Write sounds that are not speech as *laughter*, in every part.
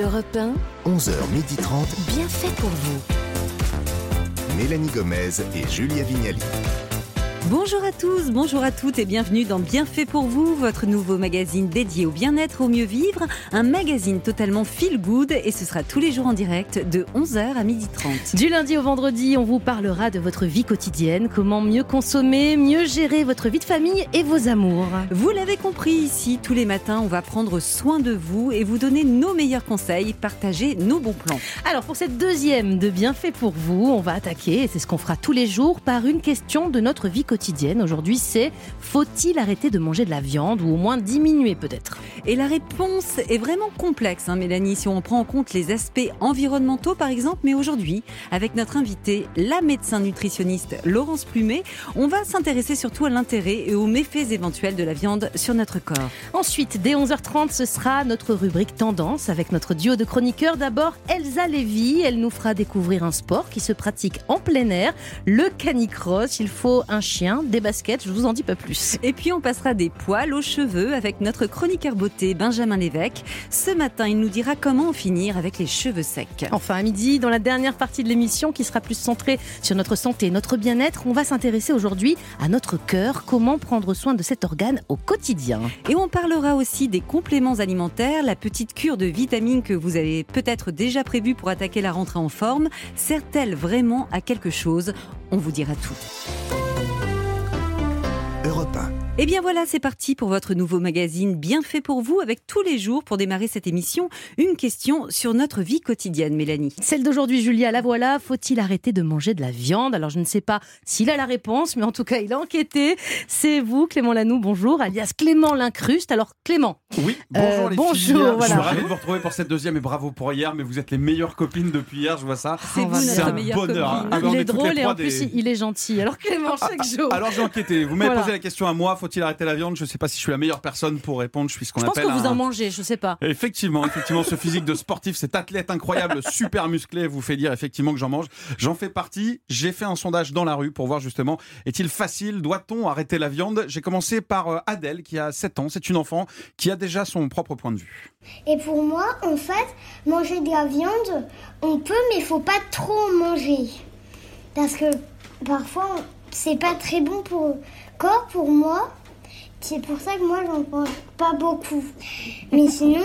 Europe 1, 11h30, bien fait pour vous. Mélanie Gomez et Julia Vignali. Bonjour à tous, bonjour à toutes et bienvenue dans Bienfait pour vous, votre nouveau magazine dédié au bien-être, au mieux vivre, un magazine totalement feel good et ce sera tous les jours en direct de 11h à 12h30. Du lundi au vendredi, on vous parlera de votre vie quotidienne, comment mieux consommer, mieux gérer votre vie de famille et vos amours. Vous l'avez compris ici, tous les matins, on va prendre soin de vous et vous donner nos meilleurs conseils, partager nos bons plans. Alors pour cette deuxième de Bienfait pour vous, on va attaquer, et c'est ce qu'on fera tous les jours, par une question de notre vie quotidienne. Aujourd'hui, c'est faut-il arrêter de manger de la viande ou au moins diminuer peut-être? Et la réponse est vraiment complexe, hein, Mélanie, si on prend en compte les aspects environnementaux par exemple. Mais aujourd'hui, avec notre invitée, la médecin nutritionniste Laurence Plumet, on va s'intéresser surtout à l'intérêt et aux méfaits éventuels de la viande sur notre corps. Ensuite, dès 11h30, ce sera notre rubrique Tendance avec notre duo de chroniqueurs. D'abord, Elsa Lévy. Elle nous fera découvrir un sport qui se pratique en plein air, le canicross. Il faut un chien, des baskets, je vous en dis pas plus. Et puis on passera des poils aux cheveux avec notre chroniqueur beauté Benjamin Lévesque. Ce matin, il nous dira comment en finir avec les cheveux secs. Enfin, à midi, dans la dernière partie de l'émission qui sera plus centrée sur notre santé et notre bien-être, on va s'intéresser aujourd'hui à notre cœur, comment prendre soin de cet organe au quotidien. Et on parlera aussi des compléments alimentaires, la petite cure de vitamines que vous avez peut-être déjà prévue pour attaquer la rentrée en forme. Sert-elle vraiment à quelque chose? On vous dira tout. Europe 1. Et bien voilà, c'est parti pour votre nouveau magazine bien fait pour vous avec tous les jours pour démarrer cette émission une question sur notre vie quotidienne, Mélanie. Celle d'aujourd'hui, Julia, la voilà. Faut-il arrêter de manger de la viande? Alors, je ne sais pas s'il a la réponse, mais en tout cas, il a enquêté. C'est vous, Clément Lanoux, bonjour, alias Clément Lincruste. Alors, Clément. Oui, bonjour Euh, les bonjour, filles. voilà. Je suis ravi de vous retrouver pour cette deuxième et bravo pour hier, mais vous êtes les meilleures copines depuis hier, je vois ça. C'est vous C'est notre un meilleure bonheur. copine. Ah, il est drôle et en plus, il est gentil. Alors, Clément, chaque jour. Alors j'ai enquêté. Vous m'avez Voilà. posé la question à moi. Faut-il arrêter la viande? Je ne sais pas si je suis la meilleure personne pour répondre. Je suis ce qu'on je pense appelle que vous un- en mangez, je sais pas. Effectivement, effectivement, ce physique de sportif, cet athlète incroyable, *laughs* super musclé, vous fait dire effectivement que j'en mange. J'en fais partie. J'ai fait un sondage dans la rue pour voir justement, est-il facile? Doit-on arrêter la viande? J'ai commencé par euh, Adèle, qui a 7 ans. C'est une enfant qui a déjà son propre point de vue. Et pour moi, en fait, manger de la viande, on peut, mais il faut pas trop en manger. Parce que parfois, c'est pas très bon pour le corps, pour moi. C'est pour ça que moi, j'en mange pas beaucoup. Mais sinon,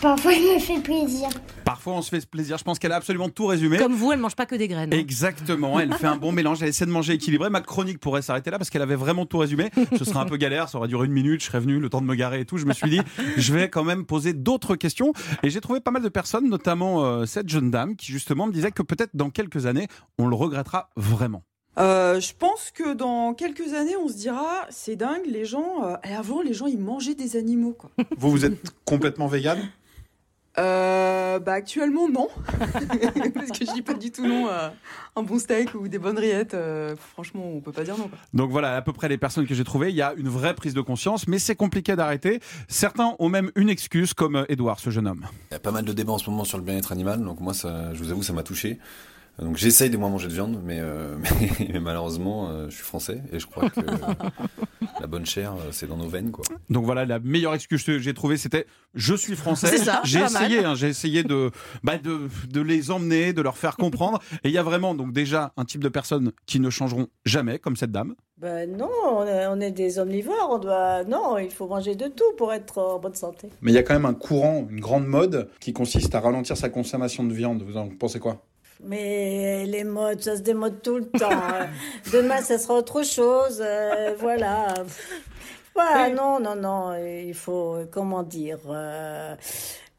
parfois, il me fait plaisir. Parfois, on se fait plaisir. Je pense qu'elle a absolument tout résumé. Comme vous, elle mange pas que des graines. hein. Exactement, elle fait un bon mélange, elle essaie de manger équilibré. Ma chronique pourrait s'arrêter là parce qu'elle avait vraiment tout résumé. Ce serait un peu galère, ça aurait duré une minute, je serais venu, le temps de me garer et tout. Je me suis dit, je vais quand même poser d'autres questions. Et j'ai trouvé pas mal de personnes, notamment euh, cette jeune dame qui justement me disait que peut-être dans quelques années, on le regrettera vraiment. Euh, je pense que dans quelques années, on se dira, c'est dingue, les gens. euh, avant, les gens, ils mangeaient des animaux, quoi. *laughs* Vous, vous êtes complètement végane Euh, bah actuellement, non, *laughs* parce que je dis pas du tout non à un bon steak ou des bonnes rillettes. euh, franchement, on peut pas dire non. Quoi. Donc voilà, à peu près les personnes que j'ai trouvées, il y a une vraie prise de conscience, mais c'est compliqué d'arrêter. Certains ont même une excuse, comme euh, Edouard, ce jeune homme. Il y a pas mal de débats en ce moment sur le bien-être animal, donc moi, ça, je vous avoue, ça m'a touché. Donc j'essaye de moins manger de viande, mais, euh, *laughs* mais, mais malheureusement, euh, je suis français et je crois que *laughs* la bonne chair, euh, c'est dans nos veines, quoi. Donc voilà, la meilleure excuse que j'ai trouvée, c'était je suis français. J'ai essayé, hein, j'ai essayé de, bah, de, de les emmener, de leur faire comprendre. Et il y a vraiment donc déjà un type de personnes qui ne changeront jamais, comme cette dame. Ben non, on est, on est des omnivores, on doit... Non, il faut manger de tout pour être en bonne santé. Mais il y a quand même un courant, une grande mode qui consiste à ralentir sa consommation de viande. Vous en pensez quoi? Mais les modes, ça se démode tout le temps. *laughs* Demain, ça sera autre chose, euh, voilà. Ouais, non, non, non, il faut, comment dire... euh,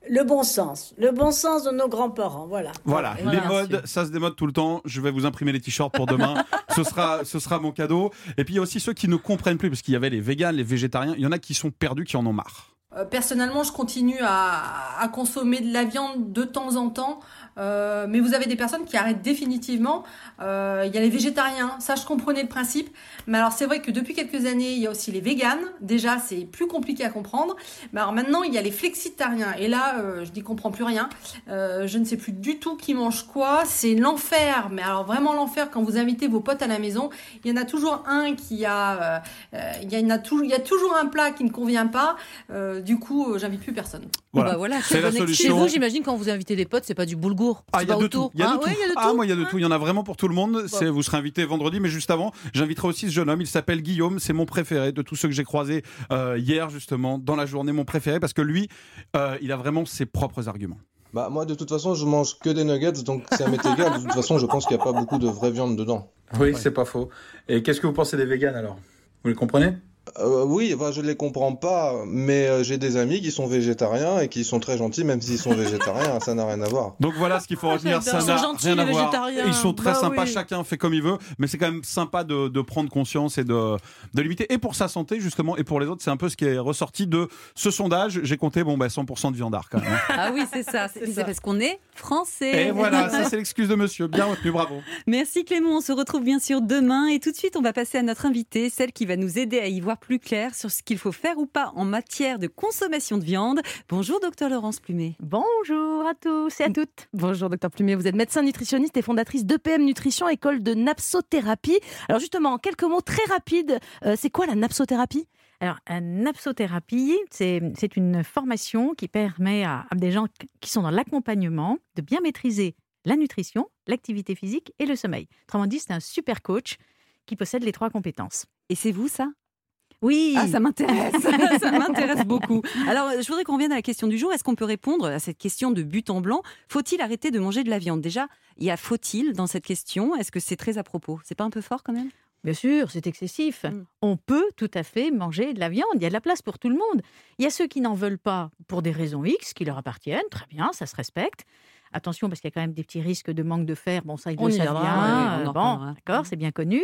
Le bon sens, le bon sens de nos grands-parents, voilà. Voilà, Voilà, les modes, ça se démode tout le temps. Je vais vous imprimer les t-shirts pour demain. *laughs* ce sera, ce sera mon cadeau. Et puis il y a aussi ceux qui ne comprennent plus, parce qu'il y avait les véganes, les végétariens. Il y en a qui sont perdus, qui en ont marre. Euh, Personnellement, je continue à, à consommer de la viande de temps en temps. Euh, mais vous avez des personnes qui arrêtent définitivement. Euh, il y a les végétariens, ça je comprenais le principe. Mais alors c'est vrai que depuis quelques années, il y a aussi les véganes. Déjà, c'est plus compliqué à comprendre. Mais alors maintenant, il y a les flexitariens. Et là, euh, je dis comprends plus rien. Euh, je ne sais plus du tout qui mange quoi. C'est l'enfer. Mais alors vraiment l'enfer quand vous invitez vos potes à la maison. Il y en a toujours un qui a, euh, il y en a toujours, il y a toujours un plat qui ne convient pas. Euh, du coup, j'invite plus personne. Voilà. Bah voilà, C'est la connecté. Chez solution. vous, j'imagine, quand vous invitez des potes, c'est pas du boulgour. Ah, il y a de autour. tout. Il y a de Ah, tout. Ah, moi, il y a de tout. Il y en a vraiment pour tout le monde. Vous serez invité vendredi, mais juste avant, j'inviterai aussi ce jeune homme. Il s'appelle Guillaume. C'est mon préféré de tous ceux que j'ai croisés euh, hier, justement, dans la journée. Mon préféré parce que lui, euh, il a vraiment ses propres arguments. Bah moi de toute façon je mange que des nuggets donc ça m'est égal. De toute façon je pense qu'il n'y a pas beaucoup de vraie viande dedans. Oui, c'est pas faux. Et qu'est-ce que vous pensez des véganes alors? Vous les comprenez? Euh, oui, enfin, je les comprends pas, mais euh, j'ai des amis qui sont végétariens et qui sont très gentils même s'ils sont végétariens, *laughs* ça n'a rien à voir. Donc voilà ce qu'il faut retenir, ça Ils sont n'a gentils, rien à les voir. végétariens. Ils sont très Bah sympas, oui. chacun fait comme il veut, mais c'est quand même sympa de, de prendre conscience et de, de limiter. Et pour sa santé justement, et pour les autres, c'est un peu ce qui est ressorti de ce sondage. J'ai compté bon bah 100% de viandard quand même. hein. *laughs* Ah oui, c'est ça. C'est c'est parce qu'on est français. Et voilà, ça *laughs* c'est l'excuse de monsieur. Bien retenu, bravo. Merci Clément, on se retrouve bien sûr demain et tout de suite on va passer à notre invitée, celle qui va nous aider à y voir plus clair sur ce qu'il faut faire ou pas en matière de consommation de viande. Bonjour docteur Laurence Plumet. Bonjour à tous et à toutes. Bonjour docteur Plumet, vous êtes médecin nutritionniste et fondatrice d'EPM Nutrition, école de napsothérapie. Alors justement, en quelques mots très rapides, euh, c'est quoi la napsothérapie? Alors, la napsothérapie, c'est c'est une formation qui permet à, à des gens qui sont dans l'accompagnement de bien maîtriser la nutrition, l'activité physique et le sommeil. Autrement dit, c'est un super coach qui possède les trois compétences. Et c'est vous ça? Oui, Ah, ça m'intéresse, *laughs* ça m'intéresse beaucoup. Alors, je voudrais qu'on revienne à la question du jour. Est-ce qu'on peut répondre à cette question de but en blanc? Faut-il arrêter de manger de la viande? Déjà, il y a faut-il dans cette question? Est-ce que c'est très à propos? C'est pas un peu fort quand même? Bien sûr, c'est excessif. Mm. On peut tout à fait manger de la viande. Il y a de la place pour tout le monde. Il y a ceux qui n'en veulent pas pour des raisons X qui leur appartiennent. Très bien, ça se respecte. Attention, parce qu'il y a quand même des petits risques de manque de fer. Bon, ça, ils On le savent bien. oui, on bon, d'accord, c'est bien connu.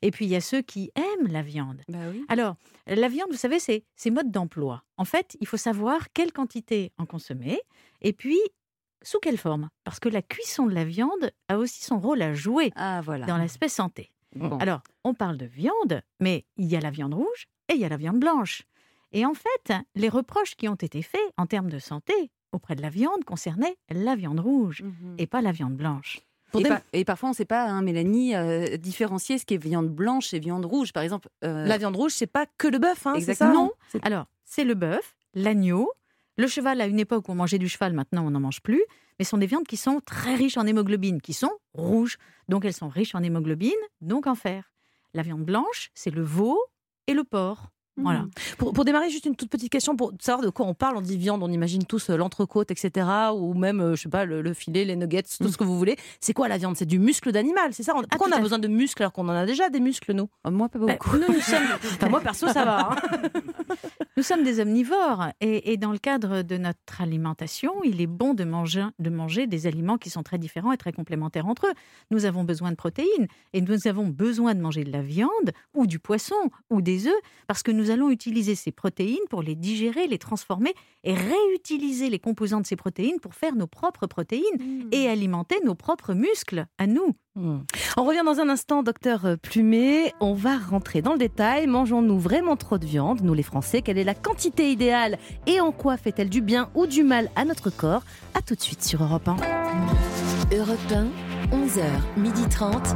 Et puis, il y a ceux qui aiment la viande. Bah oui. Alors, la viande, vous savez, c'est c'est mode d'emploi. En fait, il faut savoir quelle quantité en consommer et puis sous quelle forme. Parce que la cuisson de la viande a aussi son rôle à jouer Ah voilà. dans l'aspect santé. Bon. Alors, on parle de viande, mais il y a la viande rouge et il y a la viande blanche. Et en fait, les reproches qui ont été faits en termes de santé auprès de la viande concernaient la viande rouge Mhm. et pas la viande blanche. Et, des- par- et parfois, on ne sait pas, hein, Mélanie, euh, différencier ce qui est viande blanche et viande rouge. Par exemple, euh, La viande rouge, c'est pas que le bœuf, hein, c'est ça? Non. Alors, c'est le bœuf, l'agneau, le cheval à une époque où on mangeait du cheval, maintenant on n'en mange plus, mais ce sont des viandes qui sont très riches en hémoglobine, qui sont rouges. Donc elles sont riches en hémoglobine, donc en fer. La viande blanche, c'est le veau et le porc. Voilà. Mhm. Pour, pour démarrer, juste une toute petite question pour savoir de quoi on parle. On dit viande, on imagine tous euh, l'entrecôte, etc. Ou même, euh, je sais pas, le, le filet, les nuggets, tout ce que vous voulez. C'est quoi la viande? C'est du muscle d'animal, c'est ça? On- Pourquoi on a besoin de muscles alors qu'on en a déjà des muscles, nous? Oh, moi, pas Bah, beaucoup. nous, nous sommes, *laughs* Enfin, Moi, perso, ça va. hein. *laughs* Nous sommes des omnivores et, et dans le cadre de notre alimentation, il est bon de manger, de manger des aliments qui sont très différents et très complémentaires entre eux. Nous avons besoin de protéines et nous avons besoin de manger de la viande ou du poisson ou des œufs parce que nous allons utiliser ces protéines pour les digérer, les transformer et réutiliser les composants de ces protéines pour faire nos propres protéines et alimenter nos propres muscles à nous. Hmm. On revient dans un instant, docteur Plumet. On va rentrer dans le détail. Mangeons-nous vraiment trop de viande, nous les Français? Quelle est la quantité idéale et en quoi fait-elle du bien ou du mal à notre corps À tout de suite sur Europe 1. Europe 1, 11h, 12h30.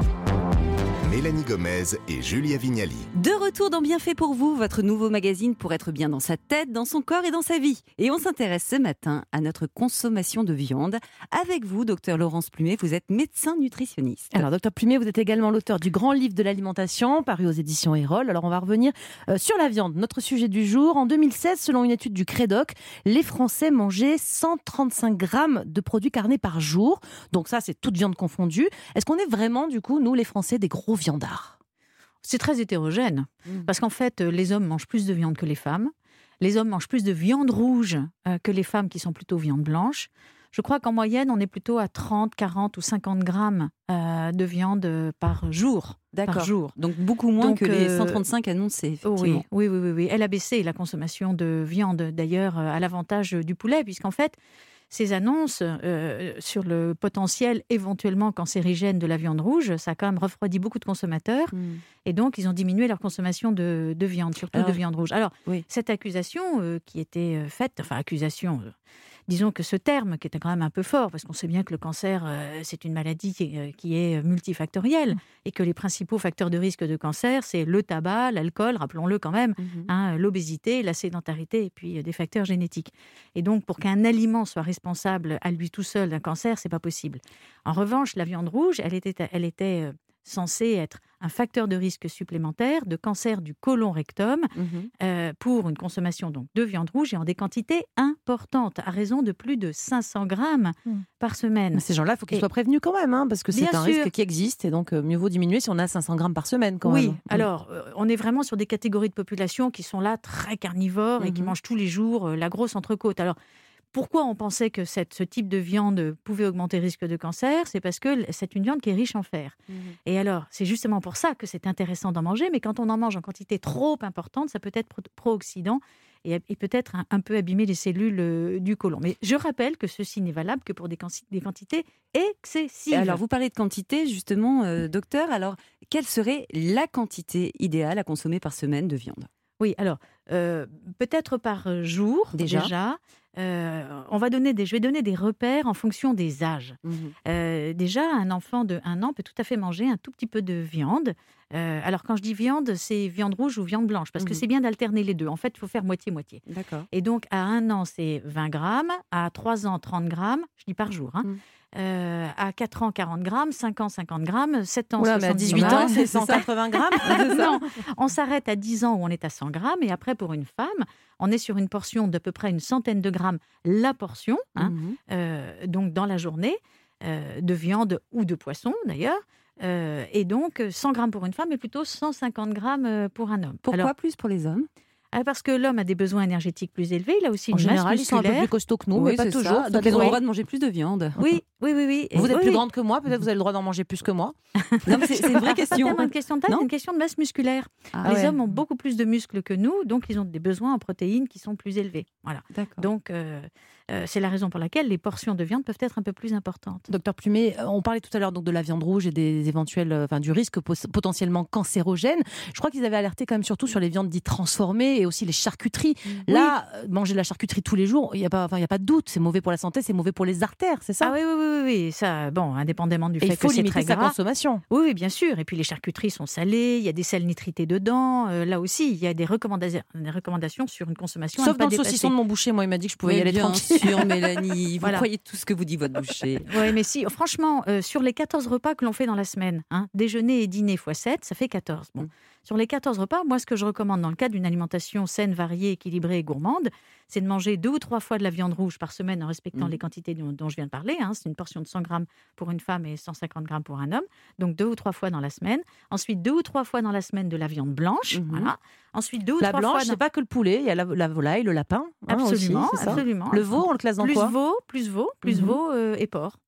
Mélanie Gomez et Julia Vignali. De retour dans Bienfait pour vous, votre nouveau magazine pour être bien dans sa tête, dans son corps et dans sa vie. Et on s'intéresse ce matin à notre consommation de viande. Avec vous, docteur Laurence Plumet, vous êtes médecin nutritionniste. Alors, docteur Plumet, vous êtes également l'auteur du grand livre de l'alimentation, paru aux éditions Erol. Alors, on va revenir euh, sur la viande, notre sujet du jour. En 2016, selon une étude du Crédoc, les Français mangeaient 135 grammes de produits carnés par jour. Donc ça, c'est toute viande confondue. Est-ce qu'on est vraiment, du coup, nous, les Français, des gros viandards C'est très hétérogène Mm. parce qu'en fait, euh, les hommes mangent plus de viande que les femmes. Les hommes mangent plus de viande rouge euh, que les femmes qui sont plutôt viande blanche. Je crois qu'en moyenne, on est plutôt à 30, 40 ou 50 grammes euh, de viande par jour. D'accord. jour. Donc beaucoup moins Donc, que les euh, 135 annoncés. Oui, effectivement. oui, oui, oui, oui. Elle a baissé la consommation de viande, d'ailleurs, à l'avantage du poulet, puisqu'en fait, ces annonces euh, sur le potentiel éventuellement cancérigène de la viande rouge, ça a quand même refroidi beaucoup de consommateurs. Et donc, ils ont diminué leur consommation de, de viande, surtout Alors, de viande rouge. Alors, cette accusation euh, qui était euh, faite, enfin, accusation. Euh, Disons que ce terme, qui était quand même un peu fort, parce qu'on sait bien que le cancer, euh, c'est une maladie qui, euh, qui est multifactorielle, et que les principaux facteurs de risque de cancer, c'est le tabac, l'alcool, rappelons-le quand même, hein, l'obésité, la sédentarité, et puis euh, des facteurs génétiques. Et donc, pour qu'un aliment soit responsable à lui tout seul d'un cancer, c'est pas possible. En revanche, la viande rouge, elle était, elle était censée être un facteur de risque supplémentaire de cancer du côlon rectum euh, pour une consommation donc de viande rouge et en des quantités importantes, à raison de plus de 500 grammes par semaine. Mais Ces gens-là, il faut qu'ils soient prévenus quand même, hein, parce que c'est un sûr. risque qui existe et donc euh, mieux vaut diminuer si on a 500 grammes par semaine quand oui, même. alors euh, on est vraiment sur des catégories de population qui sont là très carnivores et qui mangent tous les jours la grosse entrecôte. Alors pourquoi on pensait que cette- ce type de viande pouvait augmenter le risque de cancer C'est parce que c'est une viande qui est riche en fer. Et alors, c'est justement pour ça que c'est intéressant d'en manger, mais quand on en mange en quantité trop importante, ça peut être pro- pro-oxydant et, et peut-être un, un peu abîmer les cellules euh, du côlon. Mais je rappelle que ceci n'est valable que pour des, quanti- des quantités excessives. Et alors, vous parlez de quantité, justement, euh, docteur. Alors, quelle serait la quantité idéale à consommer par semaine de viande? Oui, alors, euh, peut-être par jour, Déjà. déjà. Euh, on va donner des, je vais donner des repères en fonction des âges. Euh, déjà, un enfant de 1 an peut tout à fait manger un tout petit peu de viande. Alors, quand je dis viande, c'est viande rouge ou viande blanche, parce que Mhm. c'est bien d'alterner les deux. En fait, il faut faire moitié-moitié. D'accord. Et donc, à 1 an, c'est 20 grammes. À 3 ans, 30 grammes. Je dis par jour. hein. Mm. Euh, à 4 ans, 40 grammes. 5 ans, 50 grammes. 7 ans, Oula, mais à 70 18 ans, *laughs* grammes. c'est 180 grammes non, on s'arrête à 10 ans où on est à 100 grammes. Et après, pour une femme, on est sur une portion d'à peu près une centaine de grammes la portion, hein, Mhm. euh, donc dans la journée, euh, de viande ou de poisson d'ailleurs. Euh, et donc 100 grammes pour une femme et plutôt 150 grammes euh, pour un homme. Pourquoi Alors, plus pour les hommes? Ah, Parce que l'homme a des besoins énergétiques plus élevés, il a aussi En une général, masse ils sont un peu musculaire. plus costauds que nous, Oui, mais pas c'est toujours. ça. Donc, ils ont le droit de manger plus de viande. Oui, oui, oui, oui. Vous êtes Oui, plus oui. grande que moi, peut-être vous avez le droit d'en manger plus que moi. *laughs* C'est c'est une vraie Pas question. tellement une question de taille, c'est une question de masse musculaire. Ah les ouais. hommes ont beaucoup plus de muscles que nous, donc ils ont des besoins en protéines qui sont plus élevés. Voilà. D'accord. Donc euh, euh, c'est la raison pour laquelle les portions de viande peuvent être un peu plus importantes. Docteur Plumet, euh, on parlait tout à l'heure donc de la viande rouge et des éventuels, enfin du risque potentiellement cancérogène. Je crois qu'ils avaient alerté quand même surtout sur les viandes dites transformées et aussi les charcuteries. Là, euh, manger de la charcuterie tous les jours, il n'y a pas, enfin y a pas de doute, c'est mauvais pour la santé, c'est mauvais pour les artères, c'est ça Ah oui, oui, oui, oui, ça, bon, indépendamment du Et fait il faut que c'est limiter très sa gras. consommation. Oui, oui, bien sûr. Et puis les charcuteries sont salées, il y a des sels nitrités dedans. Euh, là aussi, il y a des recommandations, des recommandations sur une consommation à Sauf ne pas dans le saucisson de mon boucher, moi il m'a dit que je pouvais y aller bien tranquille. sûr, *laughs* Mélanie. Vous Voilà. croyez tout ce que vous dit votre boucher. *laughs* Oui, mais si, franchement, euh, sur les 14 repas que l'on fait dans la semaine, hein, déjeuner et dîner x 7, ça fait 14. Bon. Sur les 14 repas, moi, ce que je recommande dans le cadre d'une alimentation saine, variée, équilibrée et gourmande, c'est de manger deux ou trois fois de la viande rouge par semaine en respectant Mm. les quantités dont, dont je viens de parler. hein. C'est une portion de 100 grammes pour une femme et 150 grammes pour un homme. Donc deux ou trois fois dans la semaine. Ensuite, deux ou trois fois dans la semaine de la viande blanche. Mhm. Voilà. Ensuite, deux ou La trois blanche, fois. c'est dans- pas que le poulet, il y a la, la volaille, le lapin. hein, Absolument, aussi, c'est absolument. Le veau, on le classe dans plus quoi? Veau, plus veau, plus Mhm. veau euh, et porc.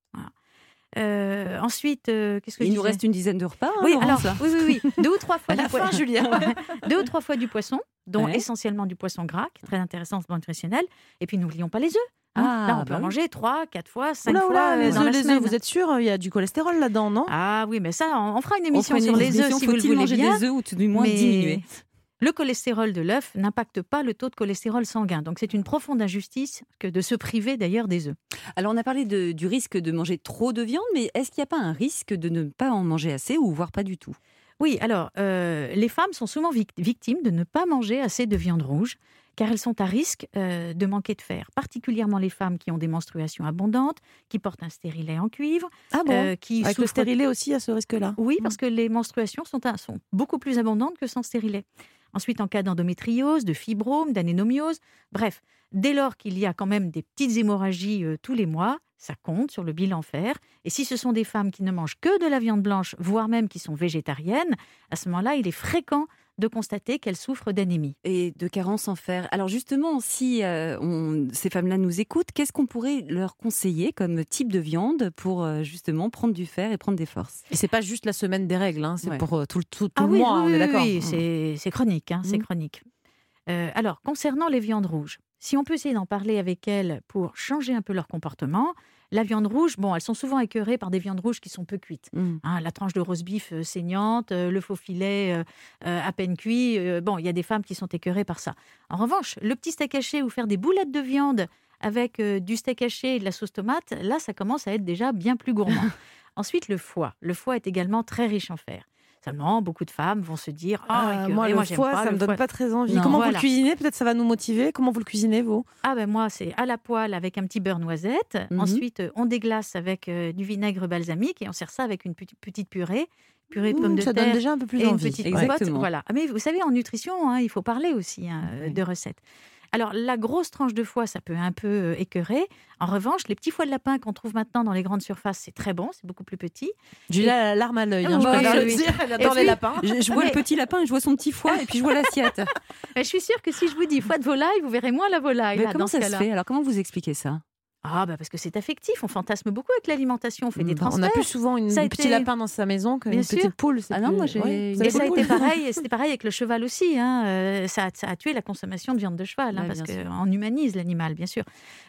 Euh, ensuite, euh, qu'est-ce que Il nous reste une dizaine de repas. hein, Oui, Laurence, alors, là. oui, oui, oui. *laughs* Deux ou trois fois la du fin, Julien. *laughs* Deux ou trois fois du poisson, dont Ouais. essentiellement du poisson gras, qui est très intéressant plan nutritionnel. Et puis, n'oublions pas les œufs. hein. Ah, Là, on peut bah en manger trois, quatre fois, cinq Oula, fois oula, euh, les la les œufs, semaine. vous êtes sûr Il y a du cholestérol là-dedans, non? Ah oui, mais ça, on on fera une On émission fera une sur les œufs si vous le voulez manger bien. des œufs ou tout du moins mais diminuer? Le cholestérol de l'œuf n'impacte pas le taux de cholestérol sanguin. Donc, c'est une profonde injustice que de se priver d'ailleurs des œufs. Alors, on a parlé de- du risque de manger trop de viande, mais est-ce qu'il n'y a pas un risque de ne pas en manger assez ou voire pas du tout? Oui, alors, euh, les femmes sont souvent vic- victimes de ne pas manger assez de viande rouge, car elles sont à risque euh, de manquer de fer, particulièrement les femmes qui ont des menstruations abondantes, qui portent un stérilet en cuivre, Ah bon? euh, qui Avec le souffrent- stérilet aussi, a ce risque-là? Oui, parce que les menstruations sont, un- sont beaucoup plus abondantes que sans stérilet. Ensuite, en cas d'endométriose, de fibrome, d'anénomiose, bref, dès lors qu'il y a quand même des petites hémorragies euh, tous les mois, ça compte sur le bilan fer. Et si ce sont des femmes qui ne mangent que de la viande blanche, voire même qui sont végétariennes, à ce moment-là, il est fréquent de constater qu'elles souffrent d'anémie. Et de carence en fer. Alors justement, si euh, on- ces femmes-là nous écoutent, qu'est-ce qu'on pourrait leur conseiller comme type de viande pour euh, justement prendre du fer et prendre des forces? Et c'est pas juste la semaine des règles, hein, c'est Ouais. pour euh, tout, le- tout, tout Ah le oui, mois, oui, on est d'accord oui, Mmh. c'est chronique, hein, c'est Mhm. chronique. Euh, alors, concernant les viandes rouges, si on peut essayer d'en parler avec elles pour changer un peu leur comportement, la viande rouge, bon, elles sont souvent écœurées par des viandes rouges qui sont peu cuites. Mm. Hein, la tranche de roast beef euh, saignante, euh, le faux filet euh, à peine cuit. bon, il y a des femmes qui sont écœurées par ça. En revanche, le petit steak haché ou faire des boulettes de viande avec du steak haché et de la sauce tomate, là, ça commence à être déjà bien plus gourmand. *laughs* Ensuite, le foie. Le foie est également très riche en fer. Seulement, beaucoup de femmes vont se dire Ah, Ah, moi, le j'aime foie, pas ça le me donne foie. pas très envie. Non. Comment vous le cuisinez? Peut-être ça va nous motiver. Comment vous le cuisinez, vous? Ah ben moi, c'est à la poêle avec un petit beurre noisette. Mhm. Ensuite, euh, on déglace avec euh, du vinaigre balsamique et on sert ça avec une petite, purée. Purée de pommes de ça terre donne déjà un peu plus et une envie. petite Exactement. Voilà. Mais vous savez, en nutrition, hein, il faut parler aussi hein, de recettes. Alors, la grosse tranche de foie, ça peut un peu euh, écœurer. En revanche, les petits foies de lapin qu'on trouve maintenant dans les grandes surfaces, c'est très bon, c'est beaucoup plus petit. A la larme à l'œil. Ah, hein, je oui, le dire, les lapins. Je, je vois Mais- le petit lapin, je vois son petit foie et puis je vois l'assiette. *laughs* Je suis sûre que si je vous dis foie de volaille, vous verrez moins la volaille. Mais là, comment dans ça se fait? Alors comment vous expliquez ça? Ah, bah parce que c'est affectif, on fantasme beaucoup avec l'alimentation, on fait des Mmh, On transferts. a plus souvent une, un petit été- lapin dans sa maison qu'une petite poule. Ah non, moi, j'ai ouais, Et ça a été *laughs* pareil, c'était pareil avec le cheval aussi. hein, euh, ça, a, ça a tué la consommation de viande de cheval, hein, parce qu'on humanise l'animal, bien sûr.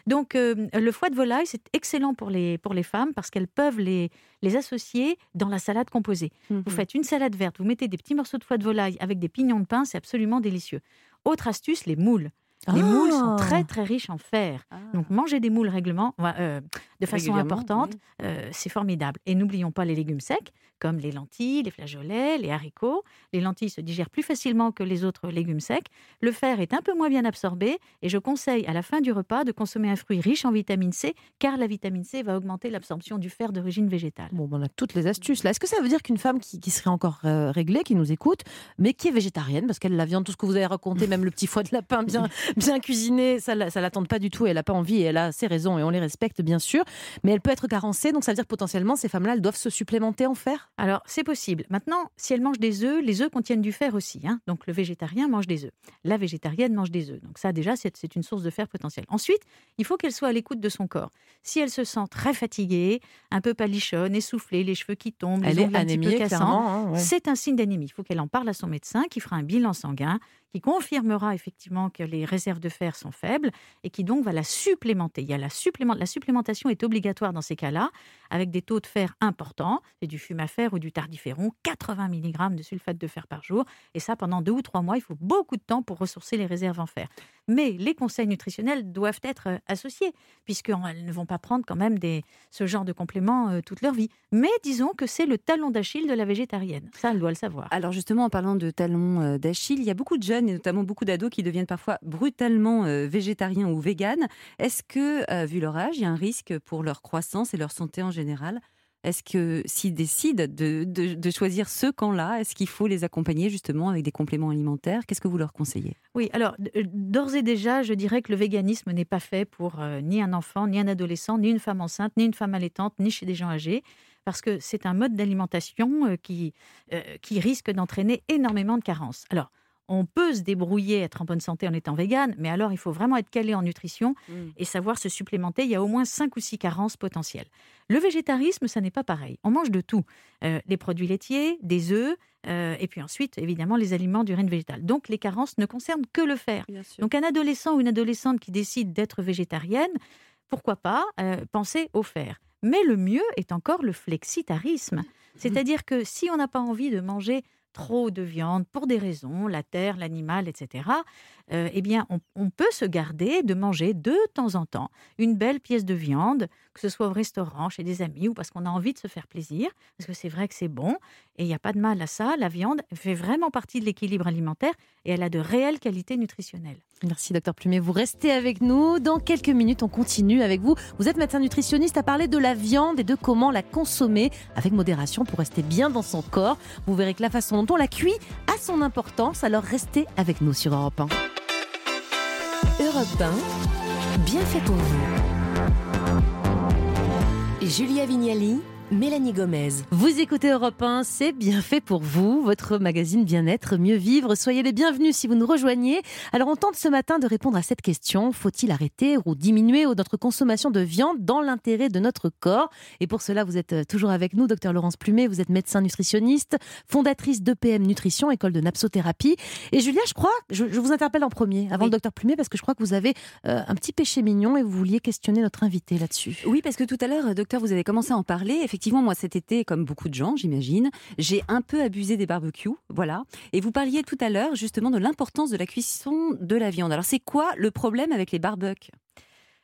Donc, euh, le foie de volaille, c'est excellent pour les, pour les femmes parce qu'elles peuvent les, les associer dans la salade composée. Mhm. Vous faites une salade verte, vous mettez des petits morceaux de foie de volaille avec des pignons de pain, c'est absolument délicieux. Autre astuce, les moules. Les Ah. moules sont très très riches en fer. Ah. Donc manger des moules règlement, euh, de façon importante, oui. euh, c'est formidable. Et n'oublions pas les légumes secs, comme les lentilles, les flageolets, les haricots. Les lentilles se digèrent plus facilement que les autres légumes secs. Le fer est un peu moins bien absorbé et je conseille à la fin du repas de consommer un fruit riche en vitamine C, car la vitamine C va augmenter l'absorption du fer d'origine végétale. Bon, ben, on a toutes les astuces là. Est-ce que ça veut dire qu'une femme qui, qui serait encore euh, réglée, qui nous écoute, mais qui est végétarienne, parce qu'elle la viande, tout ce que vous avez raconté, même le petit foie de lapin bien, *laughs* bien cuisiné, ça la- ça l'attente pas du tout et elle n'a pas envie et elle a ses raisons et on les respecte bien sûr, mais elle peut être carencée, donc ça veut dire que potentiellement ces femmes-là, elles doivent se supplémenter en fer? Alors, c'est possible. Maintenant, si elle mange des œufs, les œufs contiennent du fer aussi. hein. Donc, le végétarien mange des œufs. La végétarienne mange des œufs. Donc, ça, déjà, c'est une source de fer potentiel. Ensuite, il faut qu'elle soit à l'écoute de son corps. Si elle se sent très fatiguée, un peu palichonne, essoufflée, les cheveux qui tombent, Elle les est ongles un petit peu anémiée, cassants, clairement, hein, ouais. c'est un signe d'anémie. Il faut qu'elle en parle à son médecin qui fera un bilan sanguin, qui confirmera effectivement que les réserves de fer sont faibles et qui donc va la supplémenter. Il y a la, supplément, la supplémentation est obligatoire dans ces cas-là, avec des taux de fer importants, c'est du fumafère ou du tardiféron, 80 mg de sulfate de fer par jour, et ça pendant deux ou trois mois, il faut beaucoup de temps pour ressourcer les réserves en fer. Mais les conseils nutritionnels doivent être euh, associés, puisqu'elles ne vont pas prendre quand même ce genre de compléments euh, toute leur vie. Mais disons que c'est le talon d'Achille de la végétarienne, ça elle doit le savoir. Alors justement, en parlant de talons euh, d'Achille, il y a beaucoup de jeunes et notamment beaucoup d'ados qui deviennent parfois brutalement végétariens ou véganes. Est-ce que, vu leur âge, il y a un risque pour leur croissance et leur santé en général? Est-ce que s'ils décident de, de- choisir ce camp-là, est-ce qu'il faut les accompagner justement avec des compléments alimentaires? Qu'est-ce que vous leur conseillez? Oui, alors euh, d'ores et déjà, je dirais que le véganisme n'est pas fait pour euh, ni un enfant, ni un adolescent, ni une femme enceinte, ni une femme allaitante, ni chez des gens âgés, parce que c'est un mode d'alimentation euh, qui, qui risque d'entraîner énormément de carences. Alors, on peut se débrouiller, être en bonne santé en étant végane, mais alors il faut vraiment être calé en nutrition et savoir se supplémenter. Il y a au moins 5 ou 6 carences potentielles. Le végétarisme, ça n'est pas pareil. On mange de tout. Euh, les produits laitiers, des œufs, euh, et puis ensuite, évidemment, les aliments du règne végétal. Donc, les carences ne concernent que le fer. Donc, un adolescent ou une adolescente qui décide d'être végétarienne, pourquoi pas euh, penser au fer Mais le mieux est encore le flexitarisme. C'est-à-dire que si on n'a pas envie de manger trop de viande pour des raisons, la terre, l'animal, etc., euh, eh bien, on, on peut se garder de manger de temps en temps une belle pièce de viande, que ce soit au restaurant, chez des amis ou parce qu'on a envie de se faire plaisir, parce que c'est vrai que c'est bon et il n'y a pas de mal à ça. La viande fait vraiment partie de l'équilibre alimentaire et elle a de réelles qualités nutritionnelles. Merci, docteur Plumet. Vous restez avec nous. Dans quelques minutes, on continue avec vous. Vous êtes médecin nutritionniste à parler de la viande et de comment la consommer avec modération pour rester bien dans son corps. Vous verrez que la façon dont on la cuit a son importance. Alors restez avec nous sur Europe 1. Europe 1, bien fait pour vous. Julia Vignali Mélanie Gomez. Vous écoutez Europe 1, c'est bien fait pour vous, votre magazine Bien-être, Mieux Vivre. Soyez les bienvenus si vous nous rejoignez. Alors on tente ce matin de répondre à cette question. Faut-il arrêter ou diminuer notre consommation de viande dans l'intérêt de notre corps? Et pour cela, vous êtes toujours avec nous, docteur Laurence Plumet. Vous êtes médecin nutritionniste, fondatrice d'EPM Nutrition, école de napsothérapie. Et Julia, je crois, je, je vous interpelle en premier, avant le docteur Plumet, parce que je crois que vous avez euh, un petit péché mignon et vous vouliez questionner notre invité là-dessus. Oui, parce que tout à l'heure, docteur, vous avez commencé à en parler. Effectivement, moi, cet été, comme beaucoup de gens, j'imagine, j'ai un peu abusé des barbecues. Voilà. Et vous parliez tout à l'heure, justement, de l'importance de la cuisson de la viande. Alors, c'est quoi le problème avec les barbecues?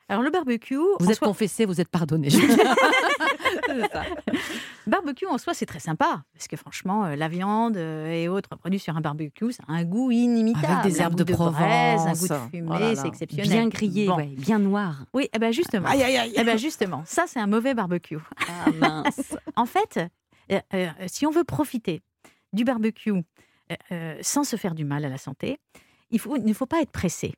Alors, le barbecue. Vous êtes soi- confessé, vous êtes pardonné. *laughs* *laughs* *laughs* Barbecue en soi, c'est très sympa. Parce que franchement, euh, la viande euh, et autres produits sur un barbecue, ça a un goût inimitable. Avec des herbes goût de braise, un Provence. goût de fumée, Oh c'est exceptionnel. Bien grillé, Bon. ouais, bien noir. Oui, eh ben justement. Aïe, aïe, aïe. Eh ben justement, ça c'est un mauvais barbecue. Ah mince. *laughs* en fait, euh, euh, si on veut profiter du barbecue euh, sans se faire du mal à la santé, il, faut, il ne faut pas être pressé.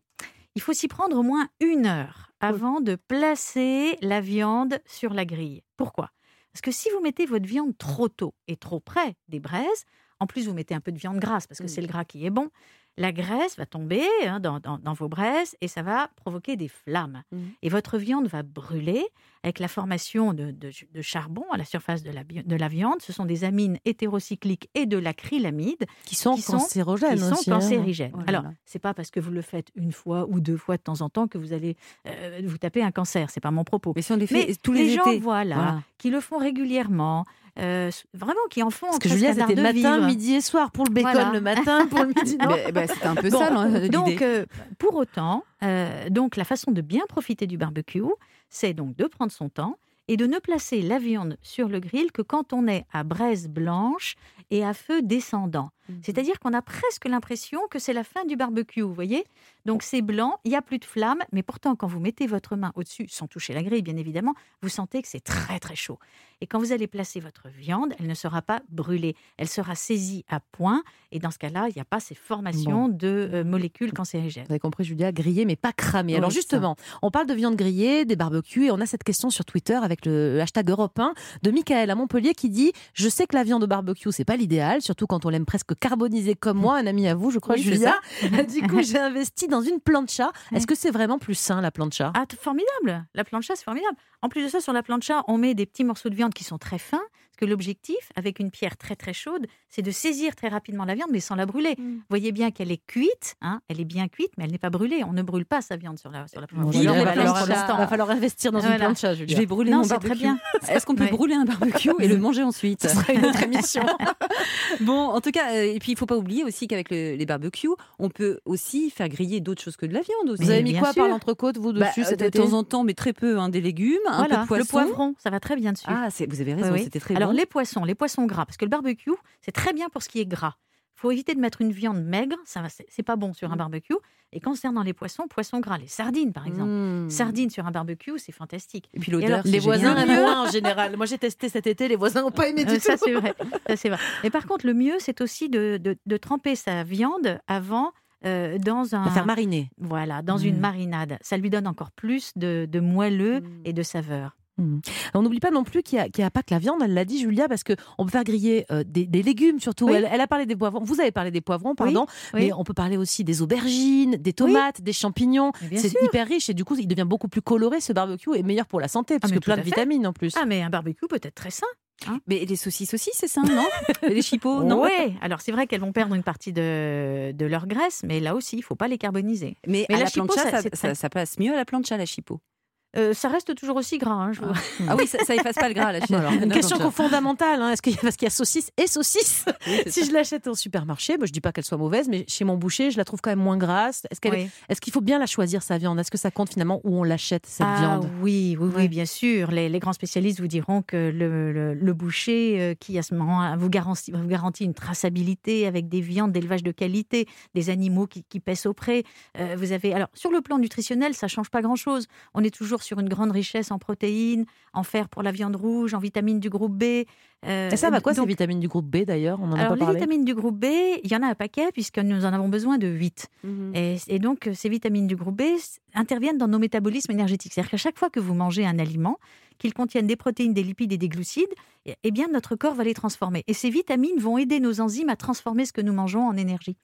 Il faut s'y prendre au moins une heure avant de placer la viande sur la grille. Pourquoi? Parce que si vous mettez votre viande trop tôt et trop près des braises, en plus vous mettez un peu de viande grasse parce que c'est le gras qui est bon, la graisse va tomber hein, dans, dans- dans vos braises et ça va provoquer des flammes. Et votre viande va brûler avec la formation de, de- de charbon à la surface de la, bi- de la viande. Ce sont des amines hétérocycliques et de l'acrylamide Qui sont cancérogènes qui sont aussi, hein. cancérigènes. Là Alors, c'est pas parce que vous le faites une fois ou deux fois de temps en temps que vous allez euh, vous taper un cancer. C'est pas mon propos. Mais si on les fait tous les gens, étés, voilà, voilà. qui le font régulièrement, euh, vraiment qui en font Parce que Julia, c'était matin, vivre. midi et soir pour le bacon Voilà. le matin, pour le midi. *laughs* non Ben- ben, c'était un peu Bon, ça, *laughs* l'idée. Donc, euh, pour autant, euh, donc la façon de bien profiter du barbecue, c'est donc de prendre son temps et de ne placer la viande sur le grill que quand on est à braise blanche et à feu descendant. C'est-à-dire qu'on a presque l'impression que c'est la fin du barbecue, vous voyez? Donc c'est blanc, il n'y a plus de flamme, mais pourtant quand vous mettez votre main au-dessus, sans toucher la grille bien évidemment, vous sentez que c'est très très chaud. Et quand vous allez placer votre viande, elle ne sera pas brûlée, elle sera saisie à point, et dans ce cas-là, il n'y a pas ces formations de euh, molécules cancérigènes. Vous avez compris, Julia, grillé mais pas cramé. Alors Oui, ça. justement, on parle de viande grillée, des barbecues, et on a cette question sur Twitter avec le hashtag Europe 1 de Michael à Montpellier qui dit « Je sais que la viande au barbecue, c'est pas l'idéal, surtout quand on l'aime presque carbonisée comme moi, un ami à vous, je crois, Oui, Julia. *laughs* du coup, j'ai investi dans une plancha. Est-ce que c'est vraiment plus sain, la plancha? Ah, formidable La plancha, c'est formidable. En plus de ça, sur la plancha, on met des petits morceaux de viande qui sont très fins, que l'objectif, avec une pierre très très chaude, c'est de saisir très rapidement la viande, mais sans la brûler. Mm. Vous voyez bien qu'elle est cuite, hein, elle est bien cuite, mais elle n'est pas brûlée. On ne brûle pas sa viande sur la, sur la plancha. Bon, les va falloir- planchas. va falloir investir dans une Voilà. plancha, Julia. Je vais brûler Non, mon c'est barbecue. très bien. Est-ce qu'on peut brûler un barbecue et le *laughs* manger ensuite Ce sera une autre émission. *laughs* Bon, en tout cas, euh, et puis il faut pas oublier aussi qu'avec le- les barbecues, on peut aussi faire griller d'autres choses que de la viande. Aussi. Vous avez mis quoi sûr. par l'entrecôte, vous, Bah, dessus, euh, cet de temps en temps, mais très peu, hein, des légumes, un Voilà, peu de poisson. le poivron, ça va très bien dessus. Ah, vous avez raison, c'était très Alors les poissons, les poissons gras, parce que le barbecue, c'est très bien pour ce qui est gras. Il faut éviter de mettre une viande maigre, ça c'est pas bon Mm. sur un barbecue. Et concernant les poissons, poissons gras, les sardines par exemple. Mmh. Sardines sur un barbecue, c'est fantastique. Et puis l'odeur, Les voisins aiment moins en général. Moi, j'ai testé cet été, les voisins n'ont pas aimé du Euh, tout. ça c'est vrai, ça c'est vrai. Mais par contre, le mieux, c'est aussi de, de- de tremper sa viande avant euh, dans un La faire mariner. voilà, dans une Mm. marinade. Ça lui donne encore plus de, de moelleux et de saveur. Mm. On n'oublie pas non plus qu'il n'y a, pas que la viande, elle l'a dit Julia, parce qu'on peut faire griller euh, des, des légumes surtout. Oui. Elle, elle a parlé des poivrons, vous avez parlé des poivrons, pardon, oui. mais on peut parler aussi des aubergines, des tomates, des champignons. C'est hyper riche et du coup, il devient beaucoup plus coloré ce barbecue et meilleur pour la santé, parce mais que plein de vitamines en plus. Ah, mais un barbecue peut être très sain. Mais les saucisses aussi, c'est ça, non? *laughs* Les chipots, non? Oui, alors c'est vrai qu'elles vont perdre une partie de, de leur graisse, mais là aussi, il faut pas les carboniser. Mais, Mais à la la chipot, plancha, ça- ça, c'est ça- très- ça passe mieux à la plancha, la chipot. Euh, ça reste toujours aussi gras, hein, je vous- Ah oui, ça, ça efface pas le gras, la, Alors, *laughs* une question fondamentale, hein, est-ce qu'il y a, parce qu'il y a saucisse et saucisse. *laughs* si je l'achète au supermarché, moi, je dis pas qu'elle soit mauvaise, mais chez mon boucher, je la trouve quand même moins grasse. Est-ce qu'elle, Oui. est-ce qu'il faut bien la choisir sa viande? Est-ce que ça compte finalement où on l'achète cette Ah viande? oui, oui, oui, bien sûr. Les, les grands spécialistes vous diront que le, le- le boucher euh, qui à ce moment vous garantit, vous garantit une traçabilité avec des viandes d'élevage de qualité, des animaux qui, qui pèsent au pré. Euh, vous avez alors sur le plan nutritionnel, ça change pas grand-chose. On est toujours sur une grande richesse en protéines, en fer pour la viande rouge, en vitamines du groupe B. Euh, Et ça va quoi donc- ces vitamines du groupe B d'ailleurs On en a alors, pas les vitamines du groupe B, il y en a un paquet, puisque nous en avons besoin de 8. Mhm. Et, et donc, euh, ces vitamines du groupe B interviennent dans nos métabolismes énergétiques. C'est-à-dire qu'à chaque fois que vous mangez un aliment qu'ils contiennent des protéines, des lipides et des glucides, eh- eh bien notre corps va les transformer. Et ces vitamines vont aider nos enzymes à transformer ce que nous mangeons en énergie.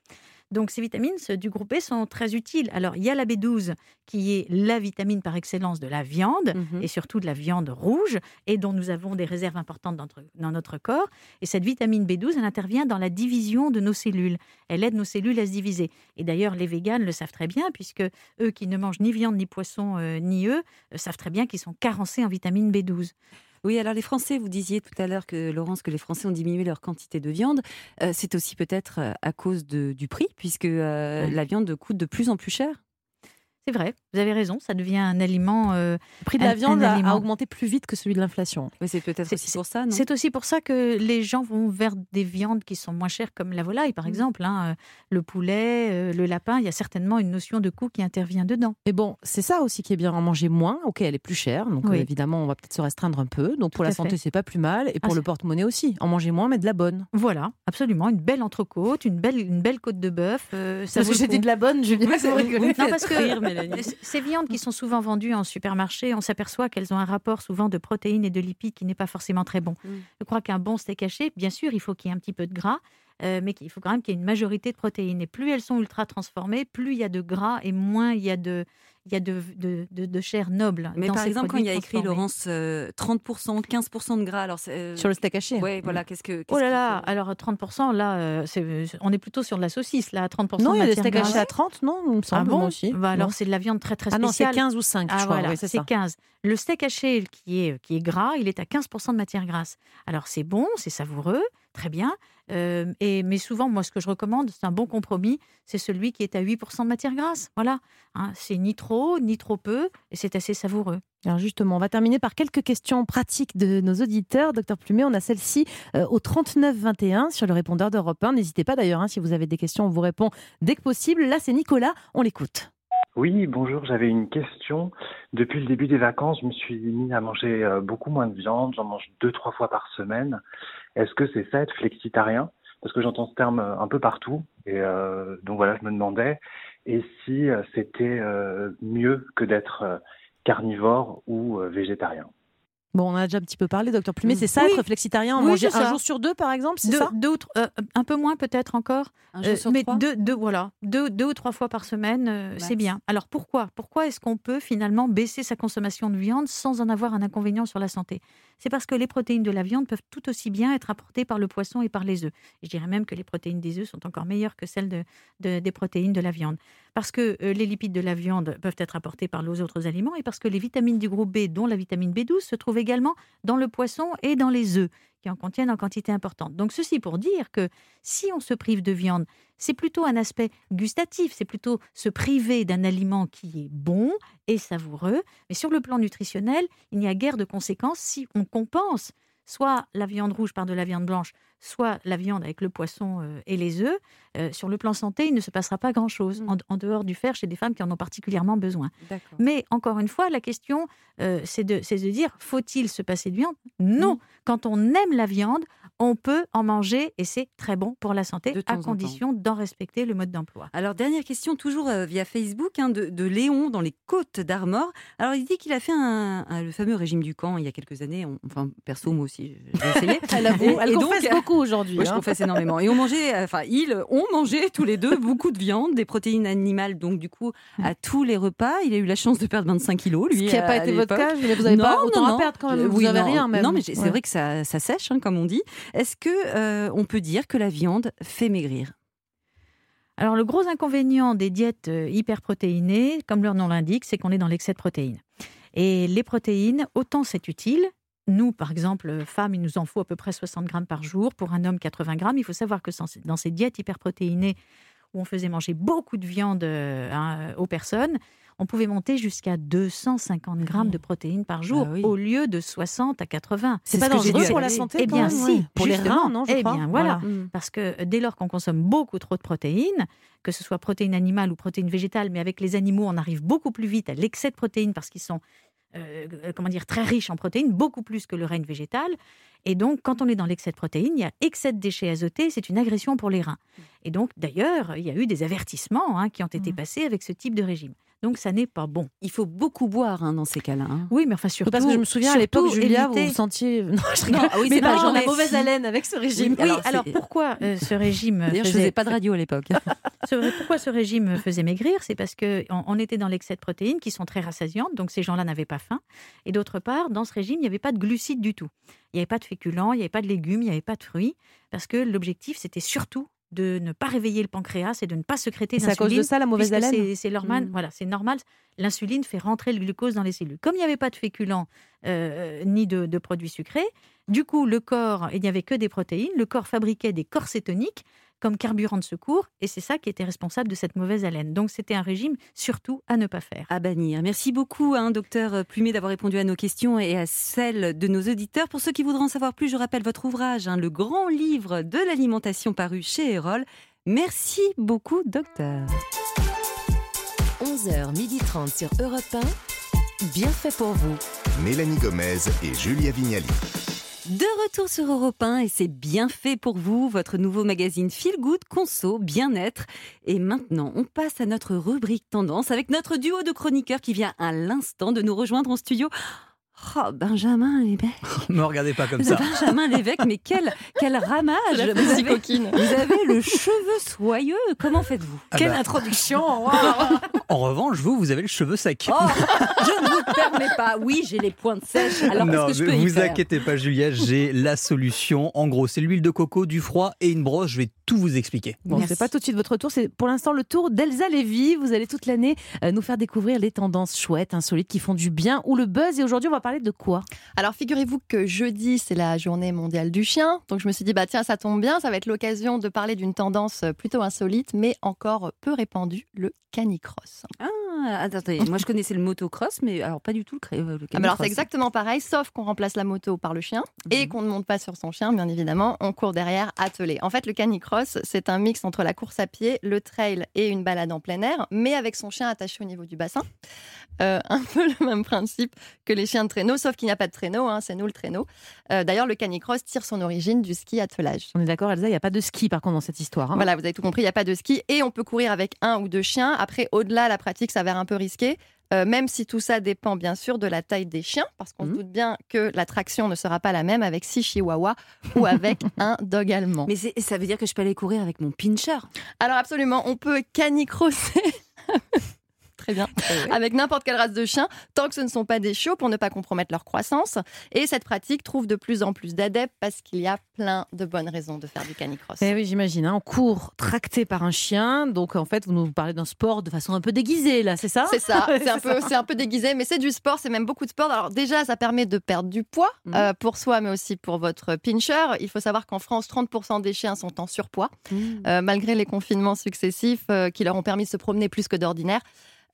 Donc ces vitamines du groupe B sont très utiles. Alors il y a la B12 qui est la vitamine par excellence de la viande Mhm. et surtout de la viande rouge et dont nous avons des réserves importantes dans notre, dans notre corps. Et cette vitamine B12, elle intervient dans la division de nos cellules. Elle aide nos cellules à se diviser. Et d'ailleurs les véganes le savent très bien puisque eux qui ne mangent ni viande ni poisson euh, ni œufs euh, savent très bien qu'ils sont carencés en vitamine B12. Oui, alors les Français, vous disiez tout à l'heure que Laurence que les Français ont diminué leur quantité de viande. Euh, c'est aussi peut-être euh, à cause de- du prix, puisque euh, la viande coûte de plus en plus cher. C'est vrai, vous avez raison, ça devient un aliment. euh, Le prix de un- la viande un a, augmenté plus vite que celui de l'inflation. Oui, c'est peut-être aussi pour ça, non? C'est aussi pour ça que les gens vont vers des viandes qui sont moins chères, comme la volaille, Mmh. par exemple. hein, euh, le poulet, euh, le lapin, il y a certainement une notion de coût qui intervient dedans. Mais bon, c'est ça aussi qui est bien, en manger moins. Ok, elle est plus chère, donc Oui. euh, évidemment, on va peut-être se restreindre un peu. Donc pour Tout la santé, c'est pas plus mal. Et pour Ah, le porte-monnaie aussi. En manger moins, mais de la bonne. Voilà, absolument. Une belle entrecôte, une belle, une belle côte de bœuf. euh, ça Parce que j'ai dit de la bonne, c'est vrai que- Non, parce que rire, Mélanie. ces viandes qui sont souvent vendues en supermarché, on s'aperçoit qu'elles ont un rapport souvent de protéines et de lipides qui n'est pas forcément très bon. Mm. Je crois qu'un bon steak haché, bien sûr, il faut qu'il y ait un petit peu de gras, euh, mais qu'il faut quand même qu'il y ait une majorité de protéines. Et plus elles sont ultra transformées, plus il y a de gras et moins il y a de, il y a de, de, de, de chair noble. Mais dans par ces exemple, quand il y a écrit. Laurence, euh, 30%, 15% de gras, alors euh, Sur le steak haché. Ouais, voilà, qu'est-ce que. Oh là là, alors 30%, là, euh, on est plutôt sur de la saucisse, là, à 30% Non, de il y a des steaks hachés à 30, non Il me semble, Ah bon moi aussi. Bah alors c'est de la viande très très Ah non, c'est spéciale. 15 ou 5, je Ah crois, voilà, oui, c'est c'est ça. 15. Le steak haché qui est, qui est gras, il est à 15% de matière grasse. Alors c'est bon, c'est savoureux, très bien. Euh, et, mais souvent, moi, ce que je recommande, c'est un bon compromis, c'est celui qui est à 8% de matière grasse. Voilà, Hein, c'est ni trop, ni trop peu, et c'est assez savoureux. Alors justement, on va terminer par quelques questions pratiques de nos auditeurs. Docteur Plumet, on a celle-ci euh, au 3921 sur le répondeur d'Europe 1. N'hésitez pas d'ailleurs, hein, si vous avez des questions, on vous répond dès que possible. Là, c'est Nicolas, on l'écoute. Oui, bonjour, j'avais une question. Depuis le début des vacances, je me suis mis à manger euh, beaucoup moins de viande, j'en mange deux, trois fois par semaine. Est-ce que c'est ça être flexitarien? Parce que j'entends ce terme euh, un peu partout. Et euh, donc voilà, je me demandais, et si euh, c'était mieux que d'être carnivore ou végétarien? Bon, on a déjà un petit peu parlé, docteur Plumet. Mm. C'est ça, Oui. être flexitarien, Oui, manger un ça. jour sur deux, par exemple, c'est Deux, ça deux ou tr- euh, un peu moins peut-être encore. Un jour Euh, sur mais trois deux, deux, voilà, deux, deux ou trois fois par semaine, euh, Max. c'est bien. Alors pourquoi? Pourquoi est-ce qu'on peut finalement baisser sa consommation de viande sans en avoir un inconvénient sur la santé? C'est parce que les protéines de la viande peuvent tout aussi bien être apportées par le poisson et par les œufs. Je dirais même que les protéines des œufs sont encore meilleures que celles de, de- des protéines de la viande. Parce que euh, les lipides de la viande peuvent être apportés par les autres aliments et parce que les vitamines du groupe B, dont la vitamine B12, se trouvent également dans le poisson et dans les œufs, qui en contiennent en quantité importante. Donc ceci pour dire que si on se prive de viande, c'est plutôt un aspect gustatif, c'est plutôt se priver d'un aliment qui est bon et savoureux, mais sur le plan nutritionnel, il n'y a guère de conséquences si on compense soit la viande rouge par de la viande blanche, soit la viande avec le poisson euh, et les œufs. Euh, sur le plan santé, il ne se passera pas grand-chose, en, en dehors du fer chez des femmes qui en ont particulièrement besoin. Mais encore une fois, la question, euh, c'est de, c'est de dire, faut-il se passer de viande? Non. Quand on aime la viande, on peut en manger et c'est très bon pour la santé, De à condition d'en respecter le mode d'emploi. Alors, dernière question, toujours euh, via Facebook, hein, de, de Léon dans les Côtes d'Armor. Alors, il dit qu'il a fait un, un- le fameux régime du camp il y a quelques années. On- enfin, perso, moi aussi, j'ai essayé. *laughs* Elle avoue, elle et confesse donc- beaucoup aujourd'hui. *laughs* Oui, je hein. confesse énormément. Et on mangeait, enfin, ils ont mangé tous les deux beaucoup de viande, des protéines animales, donc du coup, à tous les repas. Il a eu la chance de perdre 25 kilos, lui. Ce qui n'a pas été votre cas, mais vous avez pas autant non, à perdre quand même, Euh, vous oui, avez non. rien même. Non, mais c'est Ouais. vrai que ça, ça sèche, hein, comme on dit. Est-ce que euh, on peut dire que la viande fait maigrir? Alors, le gros inconvénient des diètes euh, hyperprotéinées, comme leur nom l'indique, c'est qu'on est dans l'excès de protéines. Et les protéines, autant c'est utile. Nous, par exemple, femmes, il nous en faut à peu près 60 grammes par jour. Pour un homme, 80 grammes. Il faut savoir que dans ces diètes hyperprotéinées, où on faisait manger beaucoup de viande euh, hein, aux personnes, on pouvait monter jusqu'à 250 grammes de protéines par jour, Ah oui. au lieu de 60 à 80. C'est ce pas dangereux pour la santé, Eh bien, si. ouais. Pour les reins, non, je Eh crois. bien, voilà. Voilà. Mm. Parce que euh, dès lors qu'on consomme beaucoup trop de protéines, que ce soit protéines animales ou protéines végétales, mais avec les animaux, on arrive beaucoup plus vite à l'excès de protéines parce qu'ils sont euh, comment dire, très riche en protéines, beaucoup plus que le règne végétal. Et donc, quand on est dans l'excès de protéines, il y a excès de déchets azotés, c'est une agression pour les reins. Et donc, d'ailleurs, il y a eu des avertissements hein, qui ont été passés avec ce type de régime. Donc, ça n'est pas bon. Il faut beaucoup boire hein, dans ces cas-là. hein. Oui, mais enfin, surtout. Parce que je me souviens à l'époque, Julia, vous éviter- vous sentiez. *laughs* Non, je rigole. Non, ah oui, mais c'est pas la la mauvaise haleine avec ce régime. Oui, alors, pourquoi euh, ce régime D'ailleurs, je faisait- faisais pas de radio à l'époque. *laughs* Ce- pourquoi ce régime faisait maigrir? C'est parce qu'on on était dans l'excès de protéines qui sont très rassasiantes, donc ces gens-là n'avaient pas faim. Et d'autre part, dans ce régime, il n'y avait pas de glucides du tout. Il n'y avait pas de féculents, il n'y avait pas de légumes, il n'y avait pas de fruits, parce que l'objectif, c'était surtout de ne pas réveiller le pancréas et de ne pas sécréter C'est à cause de ça, la mauvaise haleine c'est- normal, Mm. voilà, c'est normal. L'insuline fait rentrer le glucose dans les cellules. Comme il n'y avait pas de féculents euh, ni de, de produits sucrés, du coup, le corps, il n'y avait que des protéines, le corps fabriquait des corps cétoniques comme carburant de secours, et c'est ça qui était responsable de cette mauvaise haleine. Donc c'était un régime surtout à ne pas faire. À bannir. Merci beaucoup, hein, docteur Plumet, d'avoir répondu à nos questions et à celles de nos auditeurs. Pour ceux qui voudraient en savoir plus, je rappelle votre ouvrage, hein, Le grand livre de l'alimentation paru chez Erol. Merci beaucoup, docteur. 11h30 sur Europe 1. Bien fait pour vous. Mélanie Gomez et Julia Vignali. De retour sur Europe 1 et c'est bien fait pour vous, votre nouveau magazine Feel Good, Conso, Bien-être. Et maintenant, on passe à notre rubrique Tendance avec notre duo de chroniqueurs qui vient à l'instant de nous rejoindre en studio. Oh, Benjamin Lévesque. *laughs* Me regardez pas comme ça. Benjamin Lévesque, mais quel, quel *laughs* ramage vous avez, coquine. vous avez le cheveu soyeux. Comment faites-vous? Ah Quelle bah. introduction *laughs* En revanche, vous, vous avez le cheveu sec. Oh, je ne vous permets pas. Oui, j'ai les pointes sèches. Alors, non, que je ne y vous faire? inquiétez pas, Julia, j'ai la solution. En gros, c'est l'huile de coco, du froid et une brosse. Je vais tout vous expliquer. Bon, c'est pas tout de suite votre tour, c'est pour l'instant le tour d'Elsa Lévy. Vous allez toute l'année euh, nous faire découvrir les tendances chouettes, insolites, qui font du bien ou le buzz. Et aujourd'hui, on va parler de quoi? Alors figurez-vous que jeudi, c'est la journée mondiale du chien. Donc je me suis dit, bah tiens, ça tombe bien, ça va être l'occasion de parler d'une tendance plutôt insolite, mais encore peu répandue, le canicross. Ah, attendez, moi je connaissais le motocross, mais alors pas du tout le, cré- le Ah, mais alors canicross. c'est exactement pareil, sauf qu'on remplace la moto par le chien et qu'on ne monte pas sur son chien, bien évidemment, on court derrière attelé. En fait, le canicross, c'est un mix entre la course à pied, le trail et une balade en plein air, mais avec son chien attaché au niveau du bassin. Euh, *laughs* un peu le même principe que les chiens de traîneau, sauf qu'il n'y a pas de traîneau, hein, c'est nous le traîneau. Euh, D'ailleurs, le canicross tire son origine du ski attelage. On est d'accord, Elsa, il n'y a pas de ski par contre dans cette histoire. hein. Voilà, vous avez tout compris, il n'y a pas de ski et on peut courir avec un ou deux chiens. Après, au-delà, la pratique s'avère un peu risquée. euh, même si tout ça dépend bien sûr de la taille des chiens, parce qu'on se doute bien que la traction ne sera pas la même avec six chihuahuas ou avec *laughs* un dog allemand. Mais ça veut dire que je peux aller courir avec mon pincher. Alors absolument, on peut canicrosser. *laughs* Très bien. Avec n'importe quelle race de chien, tant que ce ne sont pas des chiots pour ne pas compromettre leur croissance. Et cette pratique trouve de plus en plus d'adeptes parce qu'il y a plein de bonnes raisons de faire du canicross. Eh oui, j'imagine. hein, on court tracté par un chien. Donc, en fait, vous nous parlez d'un sport de façon un peu déguisée, là, c'est ça? C'est ça, *laughs* c'est un, peu- c'est un peu déguisé, mais c'est du sport, c'est même beaucoup de sport. Alors déjà, ça permet de perdre du poids Mhm. euh, pour soi, mais aussi pour votre pincher. Il faut savoir qu'en France, 30% des chiens sont en surpoids, Mhm. euh, malgré les confinements successifs euh, qui leur ont permis de se promener plus que d'ordinaire.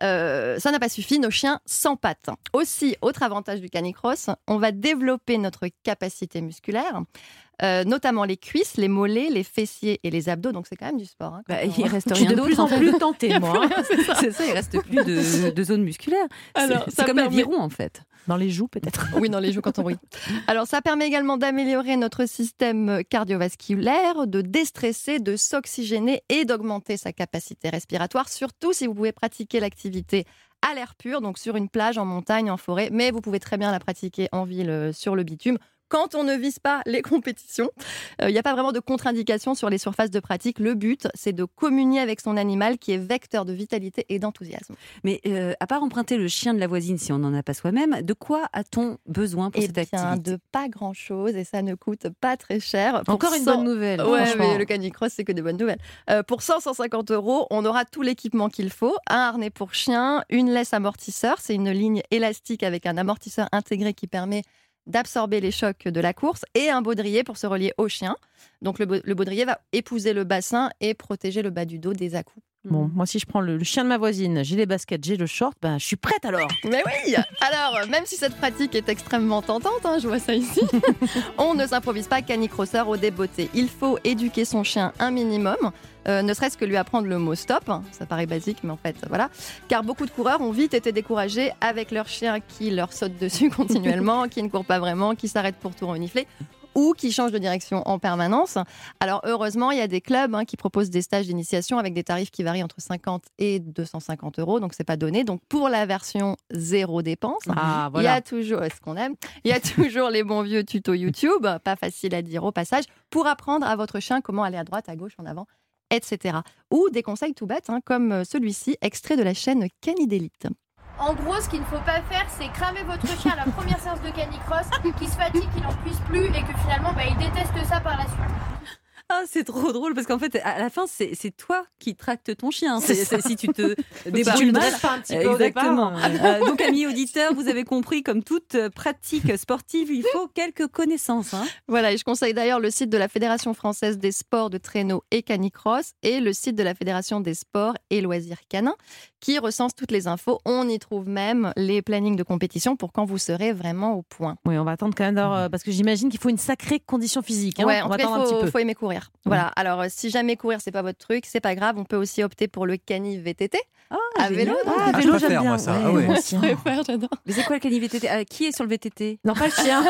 Euh, ça n'a pas suffi, nos chiens s'empâtent. Aussi, autre avantage du canicross, on va développer notre capacité musculaire, euh, notamment les cuisses, les mollets, les fessiers et les abdos. Donc c'est quand même du sport. hein, Bah, il reste Je suis rien de plus en plus *laughs* a moi. c'est ça. Il reste plus de, de zone musculaire. C'est- *laughs* Alors, c'est ça comme permet- l'aviron en fait. Dans les joues, peut-être. Oui, dans les joues quand on rit. Alors, ça permet également d'améliorer notre système cardiovasculaire, de déstresser, de s'oxygéner et d'augmenter sa capacité respiratoire, surtout si vous pouvez pratiquer l'activité à l'air pur, donc sur une plage, en montagne, en forêt, mais vous pouvez très bien la pratiquer en ville, euh, sur le bitume. Quand on ne vise pas les compétitions, Euh, il n'y a pas vraiment de contre-indication sur les surfaces de pratique. Le but, c'est de communier avec son animal qui est vecteur de vitalité et d'enthousiasme. Mais euh, à part emprunter le chien de la voisine si on n'en a pas soi-même, de quoi a-t on besoin pour Eh cette bien, activité? de pas grand-chose et ça ne coûte pas très cher. Pour Encore une 100 bonne nouvelle, Ouais, mais le canicross, c'est que des bonnes nouvelles. Euh, pour 100-150 euros, on aura tout l'équipement qu'il faut. Un harnais pour chien, une laisse amortisseur, c'est une ligne élastique avec un amortisseur intégré qui permet d'absorber les chocs de la course et un baudrier pour se relier au chien. Donc le, ba- le baudrier va épouser le bassin et protéger le bas du dos des à-coups. Bon, moi, si je prends le, le chien de ma voisine, j'ai les baskets, j'ai le short, ben, je suis prête alors. *laughs* Mais oui Alors, même si cette pratique est extrêmement tentante, hein, je vois ça ici, *laughs* on ne s'improvise pas canicrosseur au débeauté. Il faut éduquer son chien un minimum. euh, ne serait-ce que lui apprendre le mot stop, ça paraît basique, mais en fait, voilà. Car beaucoup de coureurs ont vite été découragés avec leur chien qui leur saute dessus *laughs* continuellement, qui ne court pas vraiment, qui s'arrête pour tout renifler ou qui change de direction en permanence. Alors heureusement, il y a des clubs hein, qui proposent des stages d'initiation avec des tarifs qui varient entre 50 et 250 euros, donc c'est pas donné. Donc pour la version zéro dépense, Ah, il y a toujours ce qu'on aime. Il y a *laughs* toujours les bons vieux tutos YouTube, pas facile à dire au passage, pour apprendre à votre chien comment aller à droite, à gauche, en avant, etc. Ou des conseils tout bêtes, hein, comme celui-ci, extrait de la chaîne Canidélite. En gros, ce qu'il ne faut pas faire, c'est cramer votre chien à la première séance de canicross, qu'il se fatigue, qu'il n'en puisse plus et que finalement, bah, il déteste ça par la suite. Ah, c'est trop drôle parce qu'en fait, à la fin, c'est toi qui tractes ton chien. C'est si tu te *laughs* tu débrouilles le mal. dresses pas un petit peu au Exactement. départ, Euh, donc, amis auditeurs, vous avez compris, comme toute pratique sportive, il faut quelques connaissances. hein. Voilà, et je conseille d'ailleurs le site de la Fédération française des sports de traîneau et canicross et le site de la Fédération des sports et loisirs canins qui recense toutes les infos. On y trouve même les plannings de compétition pour quand vous serez vraiment au point. Oui, on va attendre quand même d'avoir, euh, parce que j'imagine qu'il faut une sacrée condition physique. hein. Ouais, on en va tout cas, attendre un il petit faut, peu. faut aimer courir. Voilà. Alors, euh, si jamais courir c'est pas votre truc, c'est pas grave. On peut aussi opter pour le cani VTT à vélo. donc. Ah, vélo, j'aime bien. ça. Ouais, Ah ouais. moi Je aussi. préfère, j'adore. Mais c'est quoi le cani VTT Ah, Qui est sur le VTT Non, pas le chien.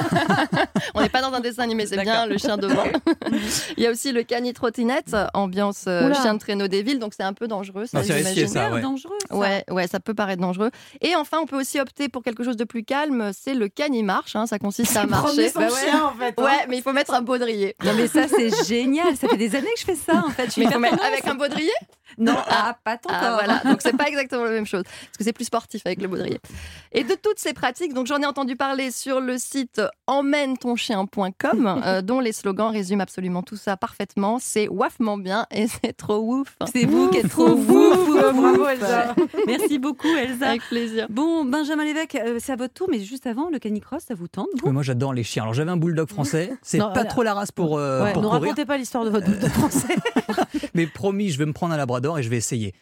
*laughs* On n'est pas dans un dessin animé, c'est bien le chien devant. *laughs* Il y a aussi le cani trottinette, ambiance euh, Oula. chien de traîneau des villes, donc c'est un peu dangereux. Ça, Non, c'est risqué, ça, ouais. dangereux. ça. Ouais, ouais, ça peut paraître dangereux. Et enfin, on peut aussi opter pour quelque chose de plus calme, c'est le cani marche. hein, ça consiste à marcher. Son Bah ouais. chien, en fait. hein. Ouais, mais il faut mettre un baudrier. Non, mais ça, c'est génial. Ça fait des années que je fais ça, en fait. Je suis Mais faut mettre avec un baudrier? Non, ah, pas tant Ah, voilà, donc c'est pas *laughs* exactement la même chose, parce que c'est plus sportif avec le baudrier. Et de toutes ces pratiques, donc j'en ai entendu parler sur le site emmène-ton-chien.com, *laughs* euh, dont les slogans résument absolument tout ça parfaitement. C'est wafement bien et c'est trop ouf. C'est vous qui êtes trop Ouf, bravo. Elsa. Merci beaucoup Elsa. Avec plaisir. Bon, Benjamin Lévesque, euh, c'est à votre tour, mais juste avant, le canicross, ça vous tente vous moi j'adore les chiens. Alors j'avais un bulldog français, *laughs* c'est pas voilà. trop la race pour, euh, Ouais, pour ne courir, racontez pas l'histoire de votre bulldog français. mais promis, je vais me prendre un labrador et je vais essayer.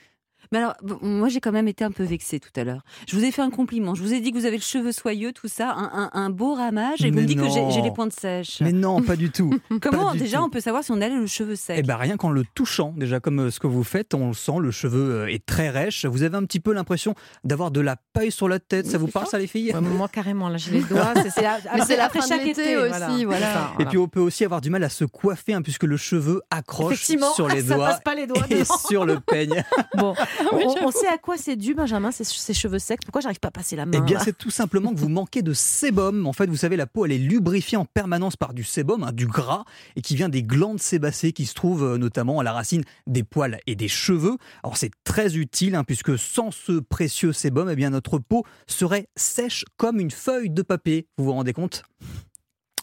Mais alors, bon, moi j'ai quand même été un peu vexée tout à l'heure. Je vous ai fait un compliment. Je vous ai dit que vous avez le cheveu soyeux, tout ça, un, un- un beau ramage, et vous me dites que j'ai- les pointes sèches. Mais non, pas du tout. *laughs* Comment du déjà tout. on peut savoir si on a le cheveu sec Eh ben rien qu'en le touchant, déjà comme euh, ce que vous faites, on le sent, le cheveu euh, est très rêche. Vous avez un petit peu l'impression d'avoir de la paille sur la tête. Ça vous parle ça les filles? Ouais, moi, carrément, là, j'ai les doigts. *laughs* C'est, la après fin chaque été aussi, voilà. Et puis on peut aussi avoir du mal à se coiffer hein, puisque le cheveu accroche sur *laughs* les ça doigts passe pas les doigts et sur le peigne. Bon, oui, on, sait à quoi c'est dû, Benjamin, ces, ces cheveux secs. Pourquoi j'arrive pas à passer la main Eh bien, c'est tout simplement que vous manquez de sébum. En fait, vous savez, la peau, elle est lubrifiée en permanence par du sébum, hein, du gras, et qui vient des glandes sébacées qui se trouvent euh, notamment à la racine des poils et des cheveux. Alors, c'est très utile, hein, puisque sans ce précieux sébum, eh bien, notre peau serait sèche comme une feuille de papier. Vous vous rendez compte?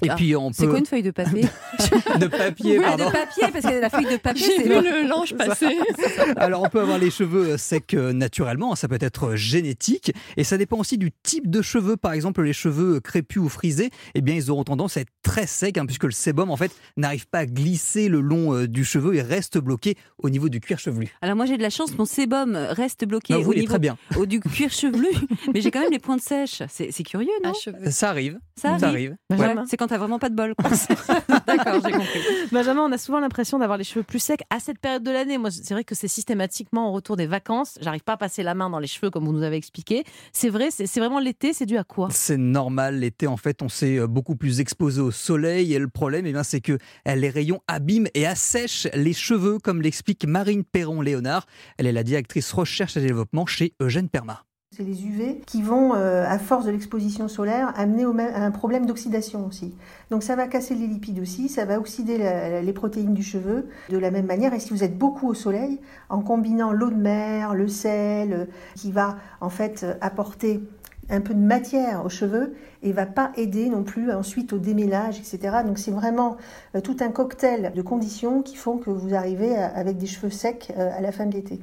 Et Ah, puis on peut C'est quoi une feuille de papier *laughs* de papier, Ah, pardon. de papier, parce que la feuille de papier, J'ai c'est vu le l'ange passer. *laughs* Alors on peut avoir les cheveux euh, secs euh, naturellement, ça peut être euh, génétique et ça dépend aussi du type de cheveux. Par exemple, les cheveux crépus ou frisés, eh bien ils auront tendance à être très secs hein, puisque le sébum en fait n'arrive pas à glisser le long euh, du cheveu et reste bloqué au niveau du cuir chevelu. Alors moi j'ai de la chance, mon sébum reste bloqué Non, au vous, niveau très bien. au du cuir chevelu, *laughs* mais j'ai quand même les pointes sèches. C'est curieux, non? cheveux. Ça arrive. Ça arrive? arrive. Ouais, Benjamin. C'est quand t'as vraiment pas de bol. *laughs* D'accord, j'ai compris. Benjamin, on a souvent l'impression d'avoir les cheveux plus secs à cette période de l'année. Moi, c'est vrai que c'est systématiquement au retour des vacances. J'arrive pas à passer la main dans les cheveux comme vous nous avez expliqué. C'est vrai, c'est c'est vraiment l'été. C'est dû à quoi? C'est normal, l'été en fait on s'est euh, beaucoup plus exposé au soleil et le problème eh bien, c'est que euh, les rayons abîment et assèchent les cheveux comme l'explique Marine Perron-Léonard. Elle est la directrice recherche et développement chez Eugène Perma. C'est les UV qui vont, euh, à force de l'exposition solaire, amener au même- à un problème d'oxydation aussi. Donc ça va casser les lipides aussi, ça va oxyder les protéines du cheveu de la même manière. Et si vous êtes beaucoup au soleil, en combinant l'eau de mer, le sel, euh, qui va en fait euh, apporter un peu de matière aux cheveux et va pas aider non plus ensuite au démêlage, etc. Donc c'est vraiment tout un cocktail de conditions qui font que vous arrivez avec des cheveux secs à la fin de l'été.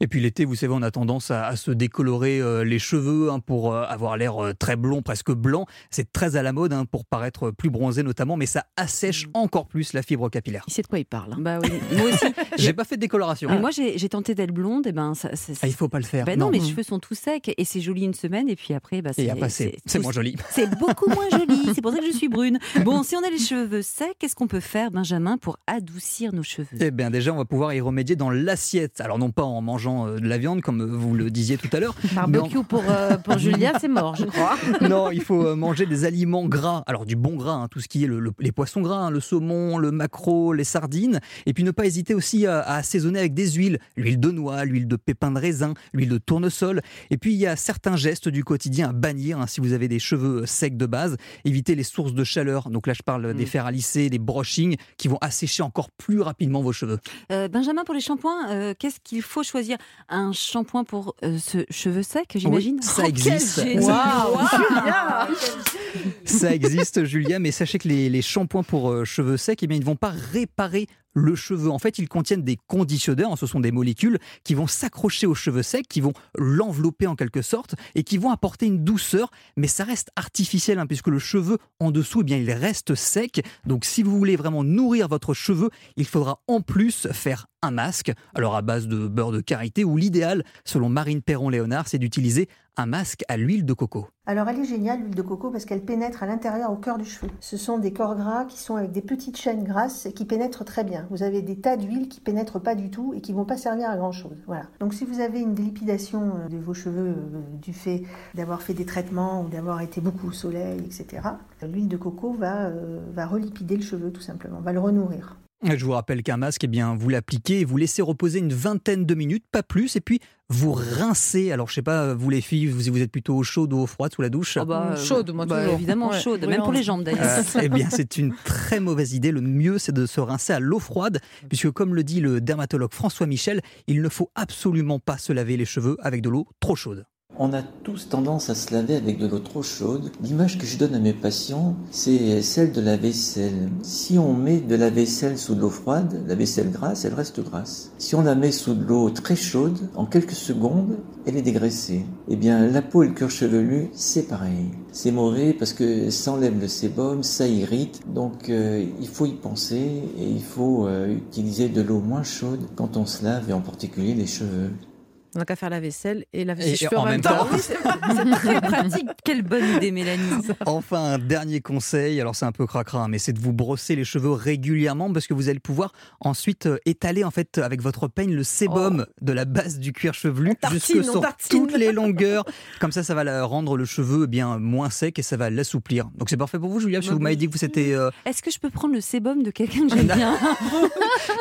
Et puis l'été, vous savez, on a tendance à, à se décolorer euh, les cheveux hein, pour euh, avoir l'air euh, très blond, presque blanc. C'est très à la mode hein, pour paraître plus bronzé notamment, mais ça assèche encore plus la fibre capillaire. Il sait de quoi il parle. hein. Bah oui, moi aussi. *laughs* J'ai pas fait de décoloration. Mais moi, j'ai tenté d'être blonde, et ben ça. ça- Ah, il faut pas le faire. Ben non, Non. mes Mm. cheveux sont tout secs et c'est joli une semaine et puis après, bah, c'est tout- moins joli. *laughs* C'est beaucoup moins joli. *laughs* C'est pour ça que je suis brune. Bon, si on a les cheveux secs, qu'est-ce qu'on peut faire, Benjamin, pour adoucir nos cheveux? Eh bien, déjà, on va pouvoir y remédier dans l'assiette. Alors, non pas en mangeant euh, de la viande, comme vous le disiez tout à l'heure. en- Barbecue pour, euh, pour Julia, c'est mort, je crois. *laughs* non, il faut euh, manger des aliments gras. Alors du bon gras, hein, tout ce qui est le- le- les poissons gras, hein, le saumon, le maquereau, les sardines. Et puis ne pas hésiter aussi à, à assaisonner avec des huiles. L'huile de noix, l'huile de pépins de raisin, l'huile de tournesol. Et puis il y a certains gestes du quotidien à bannir hein, si vous avez des cheveux secs de base. Évitez les sources de chaleur. Donc là je parle Mm. des fers à lisser, des brushings qui vont assécher encore plus rapidement vos cheveux. Euh, Benjamin, pour les shampoings, euh, qu'est-ce qu'il faut choisir Un shampoing pour euh, ce cheveux sec, j'imagine. Oui, ça Oh, existe. *laughs* Ça existe, Julia, mais sachez que les, les shampoings pour euh, cheveux secs, eh bien, ils ne vont pas réparer le cheveu. En fait, ils contiennent des conditionneurs, hein, ce sont des molécules qui vont s'accrocher aux cheveux secs, qui vont l'envelopper en quelque sorte et qui vont apporter une douceur, mais ça reste artificiel hein, puisque le cheveu en dessous, eh bien, il reste sec. Donc, si vous voulez vraiment nourrir votre cheveu, il faudra en plus faire un masque, alors à base de beurre de karité, ou l'idéal, selon Marine Perron-Léonard, c'est d'utiliser un masque à l'huile de coco. Alors elle est géniale l'huile de coco parce qu'elle pénètre à l'intérieur au cœur du cheveu. Ce sont des corps gras qui sont avec des petites chaînes grasses et qui pénètrent très bien. Vous avez des tas d'huiles qui pénètrent pas du tout et qui vont pas servir à grand chose. Voilà. Donc si vous avez une délipidation euh, de vos cheveux euh, du fait d'avoir fait des traitements ou d'avoir été beaucoup au soleil, etc., l'huile de coco va, euh, va relipider le cheveu tout simplement, va le renourrir. Je vous rappelle qu'un masque, eh bien, vous l'appliquez et vous laissez reposer une vingtaine de minutes, pas plus, et puis vous rincez. Alors, je sais pas, vous les filles, vous, vous êtes plutôt chaude ou froide sous la douche? Ah bah, euh, Chaude, moi, bah, toujours. Évidemment Ouais, chaude, même pour les jambes d'ailleurs. Euh, eh bien, c'est une très mauvaise idée. Le mieux, c'est de se rincer à l'eau froide, puisque comme le dit le dermatologue François Michel, il ne faut absolument pas se laver les cheveux avec de l'eau trop chaude. On a tous tendance à se laver avec de l'eau trop chaude. L'image que je donne à mes patients, c'est celle de la vaisselle. Si on met de la vaisselle sous de l'eau froide, la vaisselle grasse, elle reste grasse. Si on la met sous de l'eau très chaude, en quelques secondes, elle est dégraissée. Eh bien, la peau et le cuir chevelu, c'est pareil. C'est mauvais parce que ça enlève le sébum, ça irrite. Donc, euh, il faut y penser et il faut euh, utiliser de l'eau moins chaude quand on se lave et en particulier les cheveux. On n'a qu'à faire la vaisselle et ses cheveux en même temps. temps. Oui, c'est très pratique. *laughs* Quelle bonne idée, Mélanie. *laughs* Enfin, un dernier conseil, alors c'est un peu cracra, hein, mais c'est de vous brosser les cheveux régulièrement parce que vous allez pouvoir ensuite euh, étaler en fait avec votre peigne le sébum de la base du cuir chevelu jusque sur tartine. toutes les *laughs* longueurs. Comme ça, ça va la- rendre le cheveu eh bien moins sec et ça va l'assouplir. Donc c'est parfait pour vous, Julia, parce que vous m'avez dit que vous étiez. euh, Est-ce que je peux prendre le sébum de quelqu'un que j'aime bien?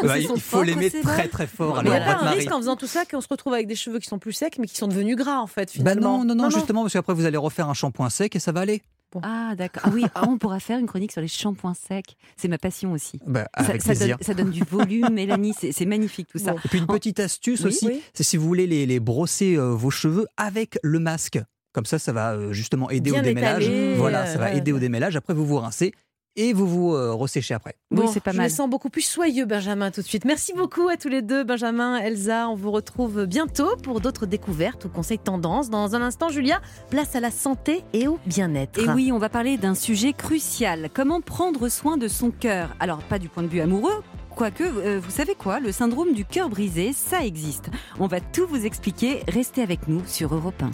Bah, il faut l'aimer très très fort. Il n'y a pas un risque en faisant tout ça qu'on se retrouve avec des cheveux qui sont plus secs mais qui sont devenus gras en fait Bah finalement. non, non, non, justement, parce qu'après vous allez refaire un shampoing sec et ça va aller. Ah d'accord. Ah oui, ah, on pourra faire une chronique sur les shampoings secs. C'est ma passion aussi. Bah, Ça- avec ça, donne, ça donne du volume, *laughs* Mélanie. C'est c'est magnifique tout ça. Et puis une petite astuce Oui, aussi, oui. c'est si vous voulez les, les brosser euh, vos cheveux avec le masque. Comme ça, ça va euh, justement aider Bien au démêlage. voilà, euh, ça va ouais, aider au démêlage. Après, vous vous rincez et vous vous euh, resséchez après. Bon, je me sens beaucoup plus soyeux, Benjamin, tout de suite. Merci beaucoup à tous les deux, Benjamin, Elsa. On vous retrouve bientôt pour d'autres découvertes ou conseils tendances. Dans un instant, Julia, place à la santé et au bien-être. Et oui, on va parler d'un sujet crucial. Comment prendre soin de son cœur? Alors, pas du point de vue amoureux. Quoique, euh, vous savez quoi? Le syndrome du cœur brisé, ça existe. On va tout vous expliquer. Restez avec nous sur Europe 1.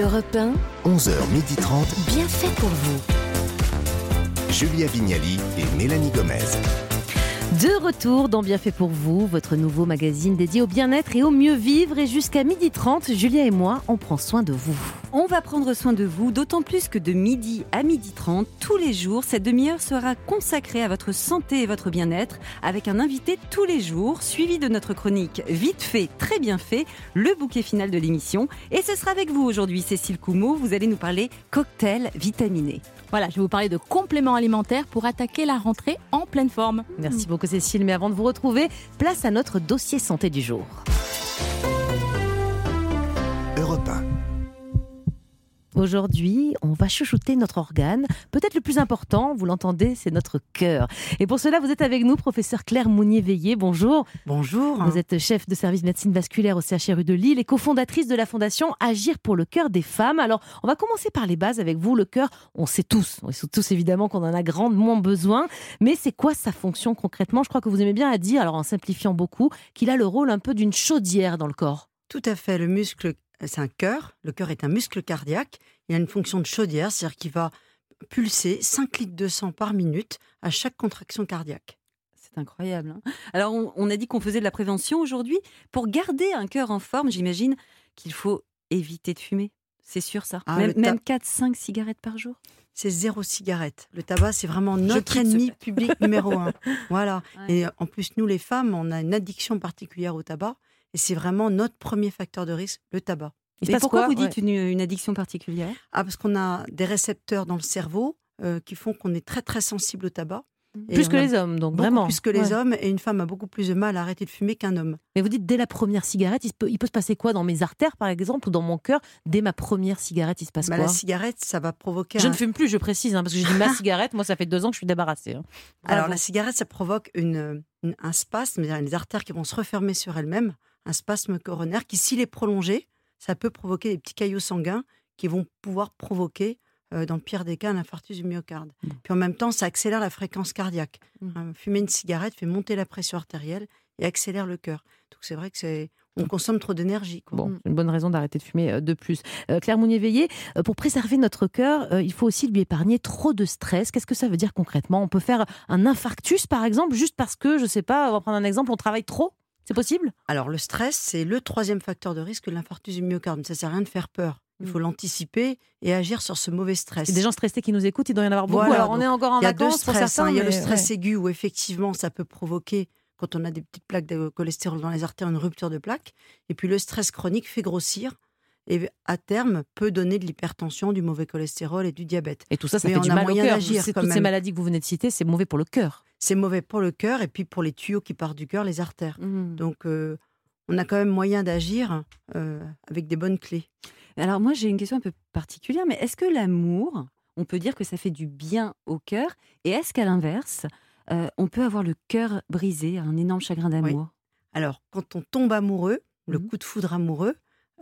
Europe 1, 11h30, bien fait pour vous. Julia Vignali et Mélanie Gomez. De retour dans Bien fait pour vous, votre nouveau magazine dédié au bien-être et au mieux vivre. Et jusqu'à 12h30, Julia et moi, on prend soin de vous. On va prendre soin de vous, d'autant plus que de midi à midi 30, tous les jours, cette demi-heure sera consacrée à votre santé et votre bien-être, avec un invité tous les jours, suivi de notre chronique Vite fait, très bien fait, le bouquet final de l'émission. Et ce sera avec vous aujourd'hui, Cécile Coumeau, vous allez nous parler cocktail vitaminé. Voilà, je vais vous parler de compléments alimentaires pour attaquer la rentrée en pleine forme. Merci beaucoup Cécile, mais avant de vous retrouver, place à notre dossier santé du jour. Europe 1. Aujourd'hui, on va chouchouter notre organe. Peut-être le plus important, vous l'entendez, c'est notre cœur. Et pour cela, vous êtes avec nous, professeur Claire Mounier-Veillé. Bonjour. Bonjour. Vous êtes chef de service médecine vasculaire au CHRU de Lille et cofondatrice de la fondation Agir pour le cœur des femmes. Alors, on va commencer par les bases avec vous. Le cœur, on sait tous, on sait tous évidemment qu'on en a grandement besoin. Mais c'est quoi sa fonction concrètement? Je crois que vous aimez bien à dire, alors en simplifiant beaucoup, qu'il a le rôle un peu d'une chaudière dans le corps. Tout à fait. Le muscle, c'est un cœur. Le cœur est un muscle cardiaque. Il a une fonction de chaudière, c'est-à-dire qu'il va pulser 5 litres de sang par minute à chaque contraction cardiaque. C'est incroyable. hein. Alors, on, on a dit qu'on faisait de la prévention aujourd'hui. Pour garder un cœur en forme, j'imagine qu'il faut éviter de fumer. C'est sûr, ça. Ah, même même 4-5 cigarettes par jour. C'est zéro cigarette. Le tabac, c'est vraiment notre ce ennemi public numéro un. *laughs* Voilà. Ouais. Et en plus, nous, les femmes, on a une addiction particulière au tabac. Et c'est vraiment notre premier facteur de risque, le tabac. Passe pourquoi vous dites une, une addiction particulière? Ah, parce qu'on a des récepteurs dans le cerveau euh, qui font qu'on est très très sensible au tabac. Et Plus que a les hommes, donc vraiment. Plus que les Ouais. hommes. Et une femme a beaucoup plus de mal à arrêter de fumer qu'un homme. Mais vous dites dès la première cigarette, il peut, il peut se passer quoi dans mes artères, par exemple, ou dans mon cœur? Dès ma première cigarette, il se passe Bah, quoi? la cigarette, ça va provoquer Je un- ne fume plus, je précise, hein, parce que j'ai dit ma *laughs* cigarette. Moi, ça fait deux ans que je suis débarrassée. hein. Alors, la cigarette, ça provoque une, une- un spasme, les artères qui vont se refermer sur elles-mêmes, un spasme coronaire qui, s'il est prolongé, ça peut provoquer des petits caillots sanguins qui vont pouvoir provoquer, euh, dans le pire des cas, un infarctus du myocarde. Mmh. Puis en même temps, ça accélère la fréquence cardiaque. Hein, fumer une cigarette fait monter la pression artérielle et accélère le cœur. Donc c'est vrai que c'est on consomme trop d'énergie. Bon, une bonne raison d'arrêter de fumer euh, de plus. Euh, Claire Mounier-Veillé, euh, pour préserver notre cœur, euh, il faut aussi lui épargner trop de stress. Qu'est-ce que ça veut dire concrètement? On peut faire un infarctus, par exemple, juste parce que, je sais pas, on va prendre un exemple, on travaille trop? C'est possible? Alors le stress, c'est le troisième facteur de risque de l'infarctus du myocarde. Ça sert à rien de faire peur. Il faut l'anticiper et agir sur ce mauvais stress. Il y a des gens stressés qui nous écoutent, il doit y en avoir beaucoup. Voilà, Alors on est encore en il y a vacances pour stress, certains. hein. Il y a le mais- stress ouais. aigu où effectivement ça peut provoquer, quand on a des petites plaques de cholestérol dans les artères, une rupture de plaques. Et puis le stress chronique fait grossir et à terme peut donner de l'hypertension, du mauvais cholestérol et du diabète. Et tout ça, ça Mais fait on du a mal au cœur. quand Toutes ces maladies que vous venez de citer, c'est mauvais pour le cœur. C'est mauvais pour le cœur et puis pour les tuyaux qui partent du cœur, les artères. Mmh. Donc euh, on a quand même moyen d'agir euh, avec des bonnes clés. Alors moi, j'ai une question un peu particulière, mais est-ce que l'amour, on peut dire que ça fait du bien au cœur Et est-ce qu'à l'inverse, euh, on peut avoir le cœur brisé, un énorme chagrin d'amour? Alors, quand on tombe amoureux, le Mmh. coup de foudre amoureux,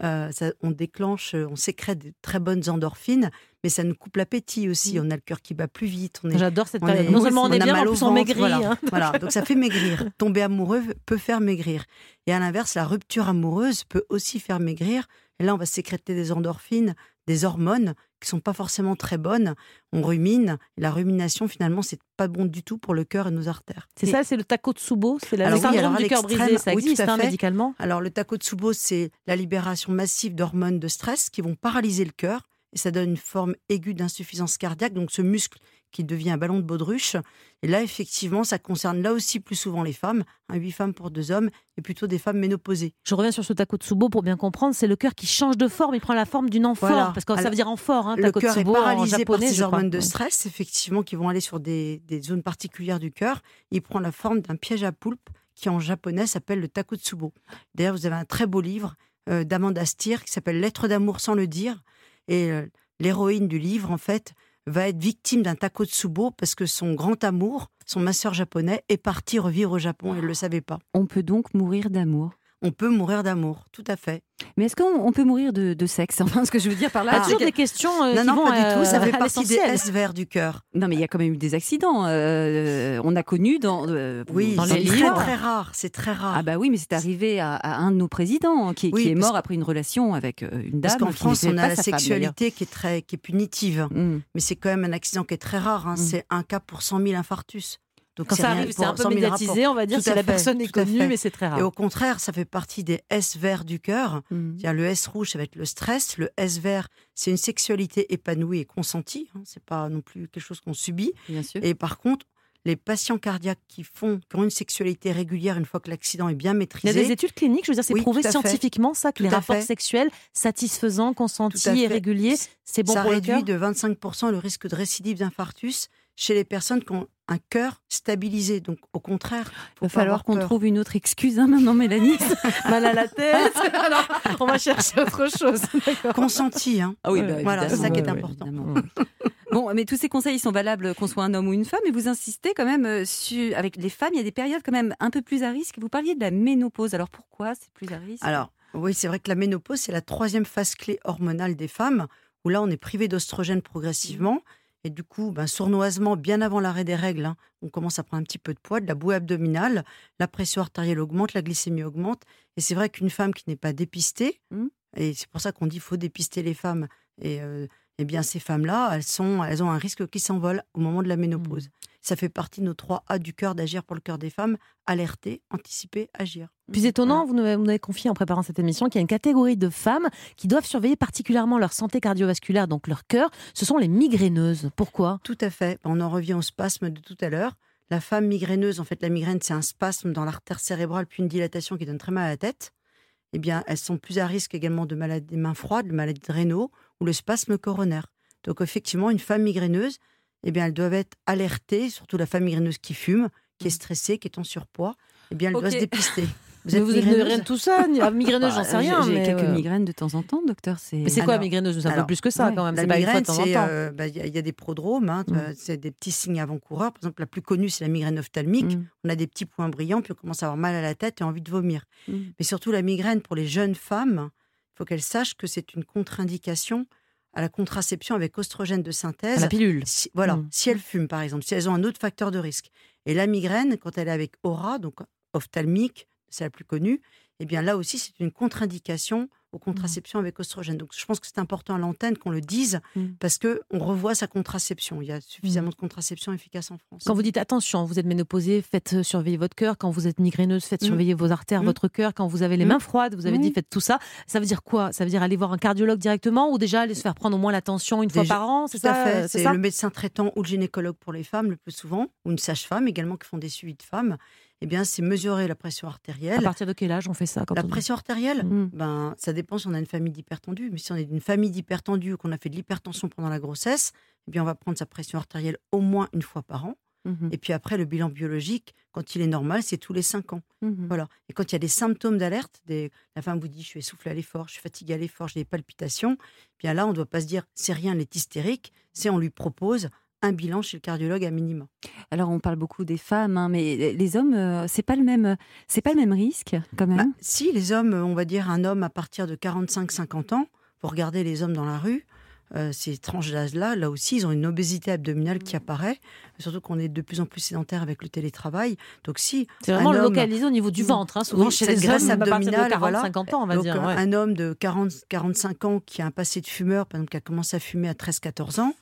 euh, ça- on déclenche, euh, on sécrète de très bonnes endorphines, mais ça nous coupe l'appétit aussi. On a le cœur qui bat plus vite. on est- Mmh. J'adore cette on période. est- Non seulement on est a bien, en plus on maigrit, Voilà. hein. *laughs* Voilà. donc ça fait maigrir. Tomber amoureux peut faire maigrir. Et à l'inverse, la rupture amoureuse peut aussi faire maigrir. Et là, on va sécréter des endorphines, des hormones qui sont pas forcément très bonnes. On rumine. La rumination, finalement, c'est pas bon du tout pour le cœur et nos artères. C'est ça, c'est le Takotsubo, c'est la le oui, syndrome alors du cœur brisé, ça existe hein, médicalement? Alors le Takotsubo, c'est la libération massive d'hormones de stress qui vont paralyser le cœur et ça donne une forme aiguë d'insuffisance cardiaque, donc ce muscle qui devient un ballon de baudruche. Et là, effectivement, ça concerne là aussi plus souvent les femmes, hein, 8 femmes pour 2 hommes, et plutôt des femmes ménopausées. Je reviens sur ce Takotsubo pour bien comprendre. C'est le cœur qui change de forme, il prend la forme d'une amphore, Voilà. parce que ça veut dire amphore. Hein, le cœur est paralysé japonais, par ces hormones de stress, effectivement, qui vont aller sur des, des zones particulières du cœur. Il prend la forme d'un piège à poulpe qui, en japonais, s'appelle le Takotsubo. D'ailleurs, vous avez un très beau livre euh, d'Amanda Stier qui s'appelle Lettre d'amour sans le dire. Et euh, l'héroïne du livre, en fait, va être victime d'un Takotsubo parce que son grand amour, son masseur japonais, est parti revivre au Japon et elle ne le savait pas. On peut donc mourir d'amour On peut mourir d'amour, tout à fait. Mais est-ce qu'on on peut mourir de, de sexe? *laughs* Enfin, ce que je veux dire par là, Ah. toujours des questions, euh, Non, qui non, vont, pas du tout, ça fait partie des. S verts du cœur. Non, mais il y a quand même eu des accidents. euh, on a connu dans, euh, Oui, dans c'est les très, livres. très rare, c'est très rare. Ah bah oui, mais c'est arrivé à, à un de nos présidents qui, Oui, qui est mort après une relation avec euh, une dame. Parce qu'en France, on a la femme, sexualité qui est très qui est punitive. Mm. Mais c'est quand même un accident qui est très rare. hein. C'est un cas pour 100 000 infarctus. Donc Quand c'est ça arrive, c'est un peu 100 000 médiatisé, on va dire, à la fait, personne est connue, mais c'est très rare. Et au contraire, ça fait partie des S verts du cœur. Mm. A le S rouge, ça va être le stress. Le S vert, c'est une sexualité épanouie et consentie. hein. C'est pas non plus quelque chose qu'on subit. Bien sûr. Et par contre, les patients cardiaques qui font, qui ont une sexualité régulière une fois que l'accident est bien Il y maîtrisé. a des études cliniques, je veux dire, c'est Oui, prouvé scientifiquement ça que Tout les rapports fait. sexuels satisfaisants, consentis et réguliers, c'est bon ça pour le réduit cœur. de 25% le risque de récidive d'infarctus chez les personnes qui ont un cœur stabilisé. Donc, au contraire, il va falloir qu'on trouve une autre excuse hein, maintenant, Mélanie. *laughs* Mal à la tête. *laughs* Alors, on va chercher autre chose. *laughs* Consenti. Hein. Ah oui, bah, voilà, c'est ça qui est important. Bon, mais tous ces conseils sont valables qu'on soit un homme ou une femme, et vous insistez quand même euh, sur, avec les femmes, il y a des périodes quand même un peu plus à risque. Vous parliez de la ménopause. Alors pourquoi c'est plus à risque? Alors, oui, c'est vrai que la ménopause, c'est la troisième phase clé hormonale des femmes, où là, on est privé d'ostrogène progressivement. Et du coup, ben, sournoisement, bien avant l'arrêt des règles, hein, on commence à prendre un petit peu de poids, de la bouée abdominale, la pression artérielle augmente, la glycémie augmente. Et c'est vrai qu'une femme qui n'est pas dépistée, et c'est pour ça qu'on dit qu'il faut dépister les femmes, et euh, eh bien ces femmes-là, elles, sont, elles ont un risque qui s'envole au moment de la ménopause. Ça fait partie de nos trois A du cœur d'agir pour le cœur des femmes, alerter, anticiper, agir. Plus étonnant, vous nous avez- confié en préparant cette émission qu'il y a une catégorie de femmes qui doivent surveiller particulièrement leur santé cardiovasculaire, donc leur cœur. Ce sont les migraineuses. Pourquoi? Tout à fait. On en revient au spasme de tout à l'heure. La femme migraineuse, en fait, la migraine, c'est un spasme dans l'artère cérébrale, puis une dilatation qui donne très mal à la tête. Eh bien, elles sont plus à risque également de maladies des mains froides, de maladies de rénaux ou le spasme coronaire. Donc, effectivement, une femme migraineuse, eh bien, elles doivent être alertées, surtout la femme migraineuse qui fume, qui est stressée, qui est en surpoids. Eh bien, elle doit Ok. se dépister. *laughs* Vous êtes de rien de tout ça, ah, migraineuse, j'en sais Bah, rien, J'ai quelques euh, migraines de temps en temps, docteur. C'est Mais c'est quoi, Alors- migraineuse C'est un peu plus que ça, quand même. La pas migraine, euh, bah, il y, a- il y a des prodromes, hein, vois, c'est des petits signes avant-coureurs. Par exemple, la plus connue, c'est la migraine ophtalmique. Mm. On a des petits points brillants, puis on commence à avoir mal à la tête et envie de vomir. Mm. Mais surtout, la migraine, pour les jeunes femmes, il faut qu'elles sachent que c'est une contre-indication à la contraception avec oestrogène de synthèse. À la pilule. Si- voilà, Mm. si elles fument, par exemple, si elles ont un autre facteur de risque. Et la migraine, quand elle est avec aura, donc ophtalmique, c'est la plus connue, eh bien là aussi, c'est une contre-indication aux contraceptions avec oestrogène. Donc je pense que c'est important à l'antenne qu'on le dise Mm. parce que on revoit sa contraception. Il y a suffisamment de contraception efficace en France. Quand vous dites attention, vous êtes ménopausée, faites euh, surveiller votre cœur. Quand vous êtes migraineuse, faites Mm. surveiller vos artères, Mm. votre cœur. Quand vous avez les Mm. mains froides, vous avez dit faites tout ça. Ça veut dire quoi? Ça veut dire aller voir un cardiologue directement ou déjà aller se faire prendre au moins la tension une fois par an? C'est ça fait. euh, C'est le médecin traitant ou le gynécologue pour les femmes le plus souvent, ou une sage-femme également qui font des suivis de femmes. Eh bien, c'est mesurer la pression artérielle. À partir de quel âge on fait ça quand La on pression artérielle, Mm. ben, ça dépend si on a une famille d'hypertendus. Mais si on est d'une famille d'hypertendus ou qu'on a fait de l'hypertension pendant la grossesse, eh bien, on va prendre sa pression artérielle au moins une fois par an. Mhm. Et puis après, le bilan biologique, quand il est normal, c'est tous les 5 ans. Mhm. Voilà. Et quand il y a des symptômes d'alerte, des... la femme vous dit je suis essoufflée à l'effort, je suis fatiguée à l'effort, j'ai des palpitations, eh bien là, on ne doit pas se dire c'est rien, elle est hystérique, c'est on lui propose un bilan chez le cardiologue à minima. Alors on parle beaucoup des femmes, hein, mais les hommes, euh, c'est pas le même, c'est pas le même risque quand même. Bah, si les hommes, on va dire un homme à partir de 45-50 ans, vous regardez les hommes dans la rue, euh, ces tranches d'âge-là, là aussi, ils ont une obésité abdominale qui apparaît, surtout qu'on est de plus en plus sédentaire avec le télétravail. Donc si C'est vraiment un homme- localisé au niveau du ventre, hein, souvent Oui, chez cette les graisse hommes, à partir de abdominale, 40, voilà. 50 ans, on va Donc, dire. euh, ouais. Un homme de 40, 45 ans qui a un passé de fumeur, par exemple, qui a commencé à fumer à 13-14 ans,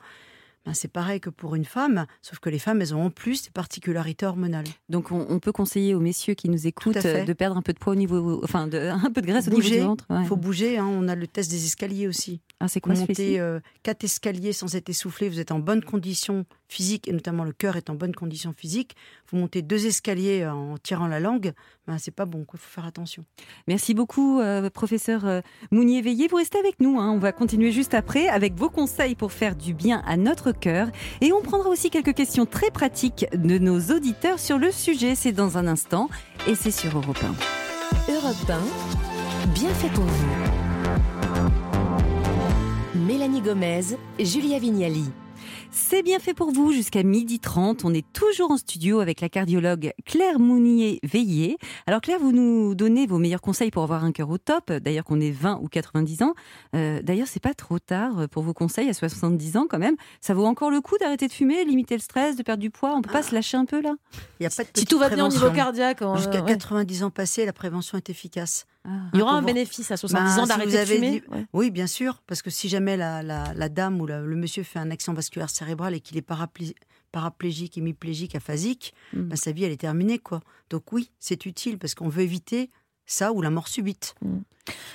ben, c'est pareil que pour une femme, sauf que les femmes, elles ont en plus des particularités hormonales. Donc on, on peut conseiller aux messieurs qui nous écoutent euh, de perdre un peu de poids au niveau, enfin de, *laughs* un peu de graisse au niveau du ventre. ouais. faut bouger. hein, on a le test des escaliers aussi. Ah, c'est quoi montez euh, quatre escaliers sans être essoufflé, vous êtes en bonne condition physique et notamment le cœur est en bonne condition physique. Vous montez deux escaliers en tirant la langue, ben, c'est pas bon. Il faut faire attention. Merci beaucoup, euh, professeur euh, Mounier-Veillé. Vous restez avec nous. hein. On va continuer juste après avec vos conseils pour faire du bien à notre cœur. Et on prendra aussi quelques questions très pratiques de nos auditeurs sur le sujet. C'est dans un instant et c'est sur Europe 1. Europe 1, bien fait pour vous. Mélanie Gomez, Julia Vignali. C'est bien fait pour vous jusqu'à 12h30. On est toujours en studio avec la cardiologue Claire Mounier-Veillé. Alors Claire, vous nous donnez vos meilleurs conseils pour avoir un cœur au top. D'ailleurs qu'on ait 20 ou 90 ans. Euh, D'ailleurs, c'est pas trop tard pour vos conseils à 70 ans quand même. Ça vaut encore le coup d'arrêter de fumer, limiter le stress, de perdre du poids? On peut pas se lâcher un peu là? Il y a pas de Si tout va bien au niveau cardiaque, on- Jusqu'à ouais. 90 ans passés, la prévention est efficace. Il y aura un bénéfice à 70 Ben, ans d'arrêter de fumer dit- Ouais. Oui, bien sûr, parce que si jamais la, la- la dame ou la- le monsieur fait un accident vasculaire cérébral et qu'il est paraplé- paraplégique, hémiplégique, aphasique, Mm. ben, sa vie, elle est terminée. quoi. Donc oui, c'est utile parce qu'on veut éviter ça ou la mort subite.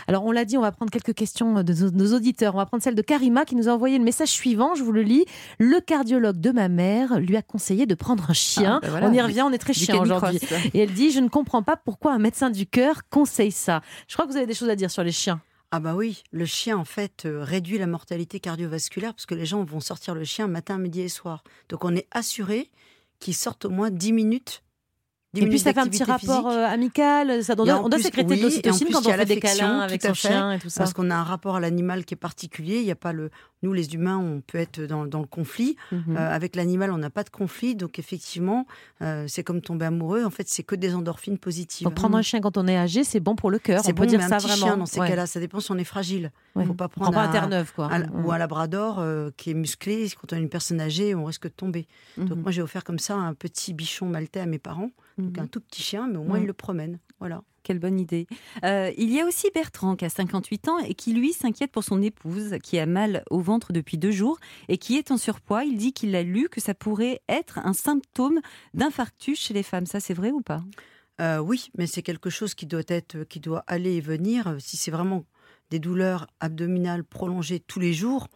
Alors, on l'a dit, on va prendre quelques questions de nos, auditeurs. On va prendre celle de Karima qui nous a envoyé le message suivant. Je vous le lis. Le cardiologue de ma mère lui a conseillé de prendre un chien. Ah, ben voilà. on y revient, on est très chien aujourd'hui. Et elle dit Je ne comprends pas pourquoi un médecin du cœur conseille ça. Je crois que vous avez des choses à dire sur les chiens. Ah bah oui, le chien en fait euh, réduit la mortalité cardiovasculaire parce que les gens vont sortir le chien matin, midi et soir. Donc on est assuré qu'ils sortent au moins 10 minutes. 10 Et puis ça fait un petit rapport euh, amical, ça doit, Il y a en on doit sécréter de l'ocytocine quand on fait des câlins avec son fait, chien et tout ça. Parce qu'on a un rapport à l'animal qui est particulier. Il y a pas le. Nous, les humains, on peut être dans, dans le conflit. Mhm. Euh, avec l'animal, on n'a pas de conflit. Donc effectivement, euh, c'est comme tomber amoureux. En fait, c'est que des endorphines positives. Donc prendre un chien quand on est âgé, c'est bon pour le cœur. C'est peut bon, dire mais ça un petit vraiment. chien dans ces Ouais. cas-là, ça dépend si on est fragile. Ouais. Faut pas prendre pas un Terre-Neuve, quoi. un- Mm. ou un labrador euh, qui est musclé. Quand on est une personne âgée, on risque de tomber. Donc Mhm. moi, j'ai offert comme ça un petit bichon maltais à mes parents. Donc Mhm. un tout petit chien, mais au moins Ouais. ils le promènent. Voilà. Quelle bonne idée. Euh, il y a aussi Bertrand qui a 58 ans et qui lui s'inquiète pour son épouse qui a mal au ventre depuis deux jours et qui est en surpoids. Il dit qu'il a lu que ça pourrait être un symptôme d'infarctus chez les femmes. Ça c'est vrai ou pas? Euh, oui, mais c'est quelque chose qui doit être, qui doit aller et venir. Si c'est vraiment des douleurs abdominales prolongées tous les jours,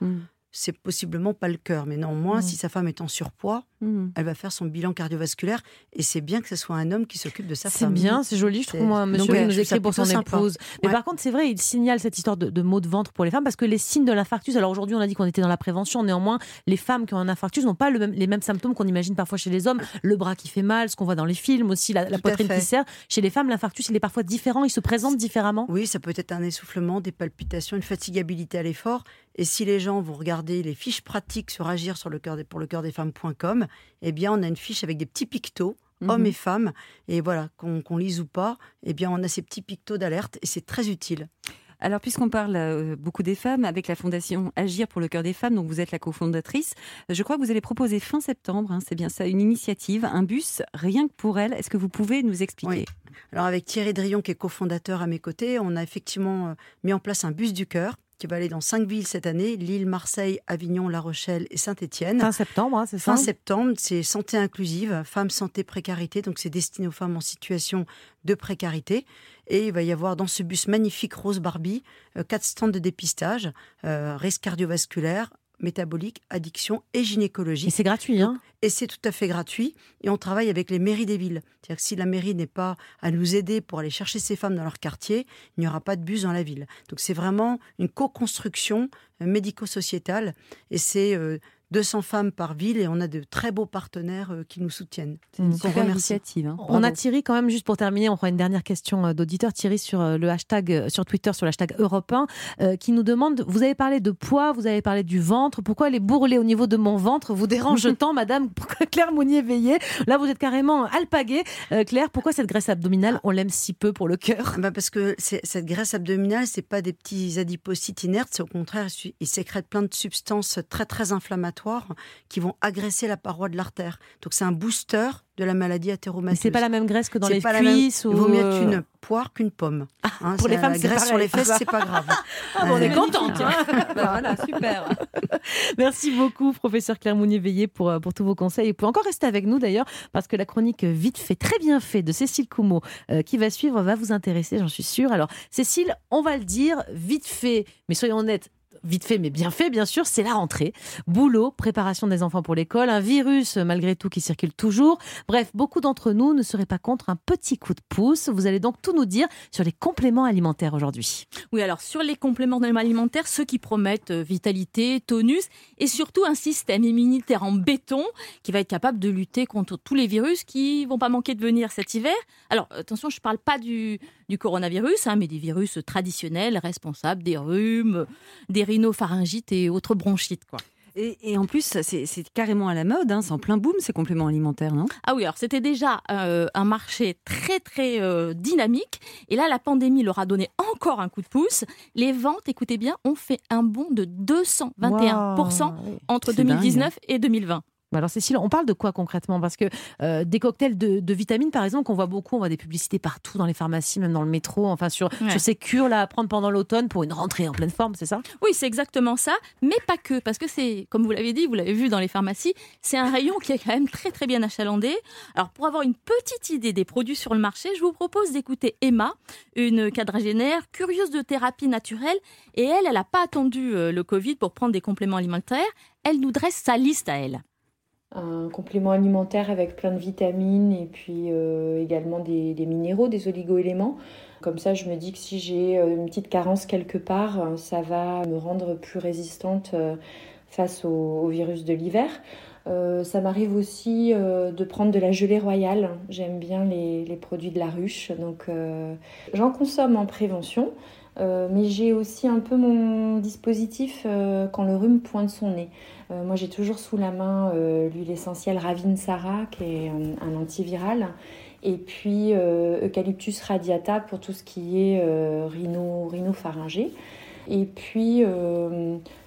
c'est possiblement pas le cœur. Mais néanmoins, Mm. si sa femme est en surpoids, Mm. elle va faire son bilan cardiovasculaire et c'est bien que ce soit un homme qui s'occupe de sa C'est femme. bien, c'est joli, je trouve, moi, monsieur Donc, nous écrit pour son sympa. épouse. Mais Ouais. par contre, c'est vrai, il signale cette histoire de, de maux de ventre pour les femmes parce que les signes de l'infarctus, alors aujourd'hui, on a dit qu'on était dans la prévention, néanmoins, les femmes qui ont un infarctus n'ont pas le même- les mêmes symptômes qu'on imagine parfois chez les hommes. Le bras qui fait mal, ce qu'on voit dans les films aussi, la, la poitrine qui serre. Chez les femmes, l'infarctus, il est parfois différent, il se présente différemment. Oui, ça peut être un essoufflement, des palpitations, une fatigabilité à l'effort. Et si les gens vont regarder les fiches pratiques sur agir sur le cœur des, pour le cœur des femmes.com, eh bien, on a une fiche avec des petits pictos, Mhm. hommes et femmes. Et voilà, qu'on lise ou pas, eh bien, on a ces petits pictos d'alerte et c'est très utile. Alors, puisqu'on parle euh, beaucoup des femmes, avec la fondation Agir pour le cœur des femmes, donc vous êtes la cofondatrice, je crois que vous allez proposer fin septembre, hein, c'est bien ça, une initiative, un bus rien que pour elles. Est-ce que vous pouvez nous expliquer? Alors avec Thierry Drion, qui est cofondateur à mes côtés, on a effectivement euh, mis en place un bus du cœur qui va aller dans cinq villes cette année, Lille, Marseille, Avignon, La Rochelle et Saint-Étienne. Fin septembre, hein, c'est ça Fin septembre, c'est santé inclusive, femmes, santé, précarité, donc c'est destiné aux femmes en situation de précarité. Et il va y avoir dans ce bus magnifique Rose Barbie, euh, quatre stands de dépistage, euh, risque cardiovasculaire, métabolique, addiction et gynécologie. Et c'est gratuit, hein Et c'est tout à fait gratuit. Et on travaille avec les mairies des villes. C'est-à-dire que si la mairie n'est pas à nous aider pour aller chercher ces femmes dans leur quartier, il n'y aura pas de bus dans la ville. Donc c'est vraiment une co-construction euh, médico-sociétale. Et c'est euh, 200 femmes par ville et on a de très beaux partenaires euh, qui nous soutiennent. C'est une super initiative. hein. On a Thierry quand même, juste pour terminer, on prend une dernière question euh, d'auditeur. Thierry sur euh, le hashtag, sur Twitter, sur le hashtag Europe 1, euh, qui nous demande, vous avez parlé de poids, vous avez parlé du ventre, pourquoi les bourrelets au niveau de mon ventre vous dérangent *laughs* tant, madame? Pourquoi Claire Mounier-Veillé? Là, vous êtes carrément alpaguée. Euh, Claire, pourquoi cette graisse abdominale, on l'aime si peu pour le cœur? Ah bah parce que cette graisse abdominale, c'est pas des petits adipocytes inertes, c'est au contraire, ils sécrètent plein de substances très très inflammatoires qui vont agresser la paroi de l'artère. Donc c'est un booster de la maladie athéromateuse. c'est pas la même graisse que dans les pas la même- cuisses Il vaut ou, mieux euh, être une poire qu'une pomme. Hein, pour les femmes, la graisse sur les fesses, c'est pas grave. *laughs* Ah, bon, on est Euh, contente. hein. *laughs* Bah voilà, super. *laughs* Merci beaucoup, professeur Claire Mounier-Veillé, pour, euh, pour tous vos conseils. Et vous pouvez encore rester avec nous d'ailleurs, parce que la chronique Vite fait, très bien fait de Cécile Coumeau, euh, qui va suivre, va vous intéresser, j'en suis sûre. Alors, Cécile, on va le dire, vite fait, mais soyons honnêtes, vite fait, mais bien fait, bien sûr, c'est la rentrée. Boulot, préparation des enfants pour l'école, un virus, euh, malgré tout, qui circule toujours. Bref, beaucoup d'entre nous ne seraient pas contre un petit coup de pouce. Vous allez donc tout nous dire sur les compléments alimentaires aujourd'hui. Oui, alors sur les compléments alimentaires, ceux qui promettent euh, vitalité, tonus et surtout un système immunitaire en béton qui va être capable de lutter contre tous les virus qui vont pas manquer de venir cet hiver. Alors attention, je ne parle pas du, du coronavirus, hein, mais des virus traditionnels responsables des rhumes, des rhinopharyngites et autres bronchites. Quoi. Et, et en plus, c'est carrément à la mode, hein, c'est en plein boom ces compléments alimentaires, non? Ah oui, alors c'était déjà euh, un marché très très euh, dynamique. Et là, la pandémie leur a donné encore un coup de pouce. Les ventes, écoutez bien, ont fait un bond de 221% Wow, oui. entre C'est dingue. 2019 et 2020. Bah Alors Cécile, on parle de quoi concrètement? Parce que euh, des cocktails de, de vitamines, par exemple, qu'on voit beaucoup, on voit des publicités partout dans les pharmacies, même dans le métro, enfin sur, Ouais. sur ces cures là à prendre pendant l'automne pour une rentrée en pleine forme, c'est ça? Oui, c'est exactement ça, mais pas que, parce que c'est, comme vous l'avez dit, vous l'avez vu dans les pharmacies, c'est un rayon qui est quand même très très bien achalandé. Alors pour avoir une petite idée des produits sur le marché, je vous propose d'écouter Emma, une quadragénaire curieuse de thérapie naturelle, et elle, elle n'a pas attendu euh, le Covid pour prendre des compléments alimentaires, elle nous dresse sa liste à elle. Un complément alimentaire avec plein de vitamines et puis euh, également des, minéraux, des oligo-éléments. Comme ça, je me dis que si j'ai euh, une petite carence quelque part, euh, ça va me rendre plus résistante face au, virus de l'hiver. Ça m'arrive aussi de prendre de la gelée royale. J'aime bien les, produits de la ruche, donc j'en consomme en prévention. Euh, mais j'ai aussi un peu mon dispositif euh, quand le rhume pointe son nez. Euh, moi, j'ai toujours sous la main l'huile essentielle Ravinsara, qui est un antiviral, et puis Eucalyptus radiata pour tout ce qui est rhino, rhinopharyngé. Et puis